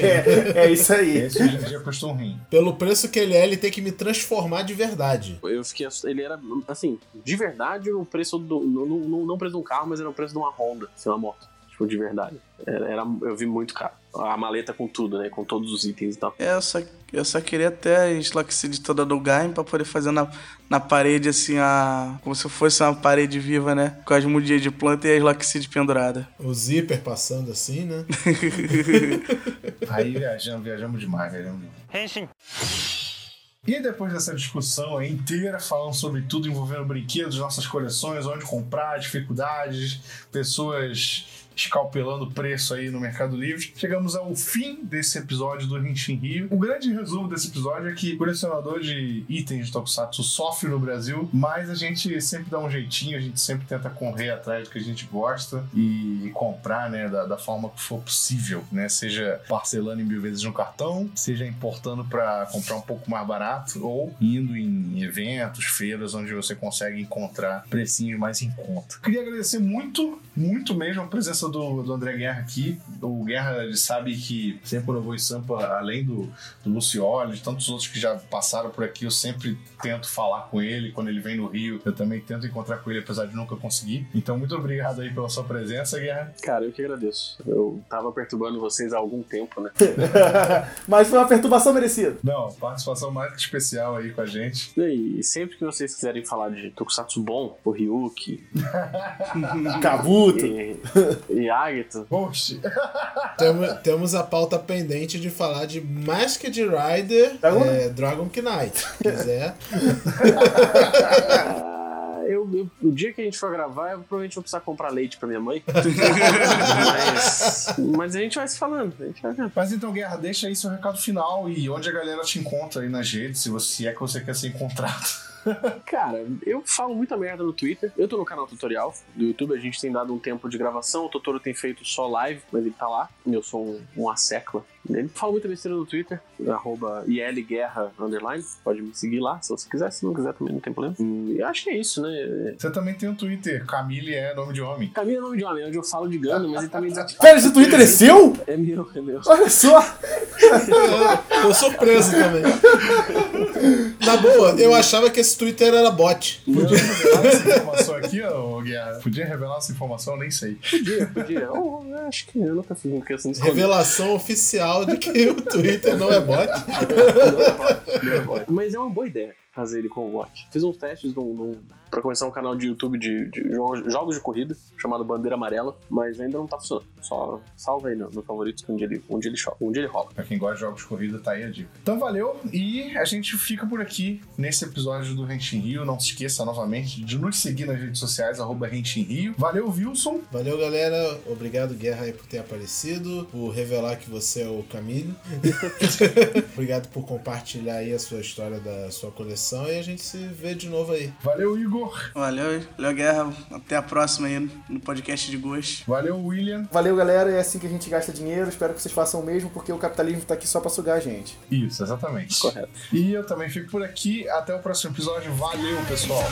É, é isso aí. Esse hoje em dia custa um rim. Pelo preço que ele é, ele tem que me transformar de verdade. Eu fiquei. Ele era, assim, de verdade, o preço do. Não, não, não o preço de um carro, mas era o preço de uma Honda, assim, uma moto. Tipo de verdade. Era, era- eu vi muito caro. A maleta com tudo, né? Com todos os itens e tal. É, Eu só, eu só queria ter a Slackseed toda do Gaim pra poder fazer na, na parede, assim, a. Como se fosse uma parede viva, né? Com as mudinhas de planta e a Slackseed pendurada. O zíper passando assim, né? Aí viajamos, viajamos demais, viajamos demais. E depois dessa discussão aí inteira, falando sobre tudo envolvendo brinquedos, nossas coleções, onde comprar, dificuldades, pessoas escalpelando preço aí no Mercado Livre, chegamos ao fim desse episódio do Henshin Rio. O grande resumo desse episódio é que o colecionador de itens de Tokusatsu sofre no Brasil, mas a gente sempre dá um jeitinho, a gente sempre tenta correr atrás do que a gente gosta e comprar, né, da, da forma que for possível, né, seja parcelando em mil vezes no cartão, seja importando para comprar um pouco mais barato ou indo em eventos, feiras onde você consegue encontrar precinhos mais em conta. Queria agradecer muito, muito mesmo a presença do, do André Guerra aqui. O Guerra ele sabe que sempre quando eu vou em Sampa, além do, do Lucioli, de tantos outros que já passaram por aqui, eu sempre tento falar com ele. Quando ele vem no Rio, eu também tento encontrar com ele, apesar de nunca conseguir. Então, muito obrigado aí pela sua presença, Guerra. Cara, eu que agradeço. Eu tava perturbando vocês há algum tempo, né? Mas foi uma perturbação merecida. Não, participação mais que especial aí com a gente. E sempre que vocês quiserem falar de Tokusatsu bom, o Ryuki Cabuto. e, e Agito, Poxa, Temo- temos a pauta pendente de falar de Masked Rider Dragon- é, Dragon Knight. Se quiser. Ah, eu, eu- o dia que a gente for gravar, eu provavelmente vou precisar comprar leite pra minha mãe. mas, mas a gente vai se falando. Gente vai. Mas então, Guerra, deixa aí seu recado final e onde a galera te encontra aí nas redes, se, você, se é que você quer ser encontrado. Cara, eu falo muita merda no Twitter. Eu tô no canal tutorial do YouTube, a gente tem dado um tempo de gravação. O Totoro tem feito só live, mas ele tá lá. Eu sou um, um dele. Falo muita besteira no Twitter, arroba ILGuerra underline. Pode me seguir lá, se você quiser. Se não quiser, também não tem problema. E eu acho que é isso, né? Você também tem um Twitter, Camille é nome de homem. Camila é nome de homem, onde eu falo de Gano, mas ele tá meio desativado. Pera, esse Twitter é seu? É meu, é meu. Olha só. Tô surpreso também. Na boa, eu achava que esse Twitter era bot. Podia revelar essa informação aqui, ô Guerra? Podia revelar essa informação? Eu nem sei. Podia, podia. Oh, eu acho que eu nunca fiz uma questão de. Revelação oficial de que o Twitter não é bot. Mas é uma boa ideia fazer ele com o bot. Fiz uns testes num, num, pra começar um canal de YouTube de, de jo- jogos de corrida, chamado Bandeira Amarela, mas ainda não tá funcionando. Só salva aí no, no favoritos onde ele, onde ele, cho- onde ele rola. Pra quem gosta de jogos de corrida, tá aí a dica. Então valeu e a gente fica por aqui nesse episódio do Renshin Rio. Não se esqueça novamente de nos seguir nas redes sociais, arroba Renshin Rio. Valeu, Wilson. Valeu, galera. Obrigado, Guerra, aí, por ter aparecido, por revelar que você é o Camilo. Obrigado por compartilhar aí a sua história da sua coleção e a gente se vê de novo aí. Valeu, Igor. Valeu, valeu, Guerra. Até a próxima aí no podcast de gosto. Valeu, William. Valeu, galera. É assim que a gente gasta dinheiro. Espero que vocês façam o mesmo, porque o capitalismo tá aqui só pra sugar a gente. Isso, exatamente. Correto. E eu também fico por aqui. Até o próximo episódio. Valeu, pessoal.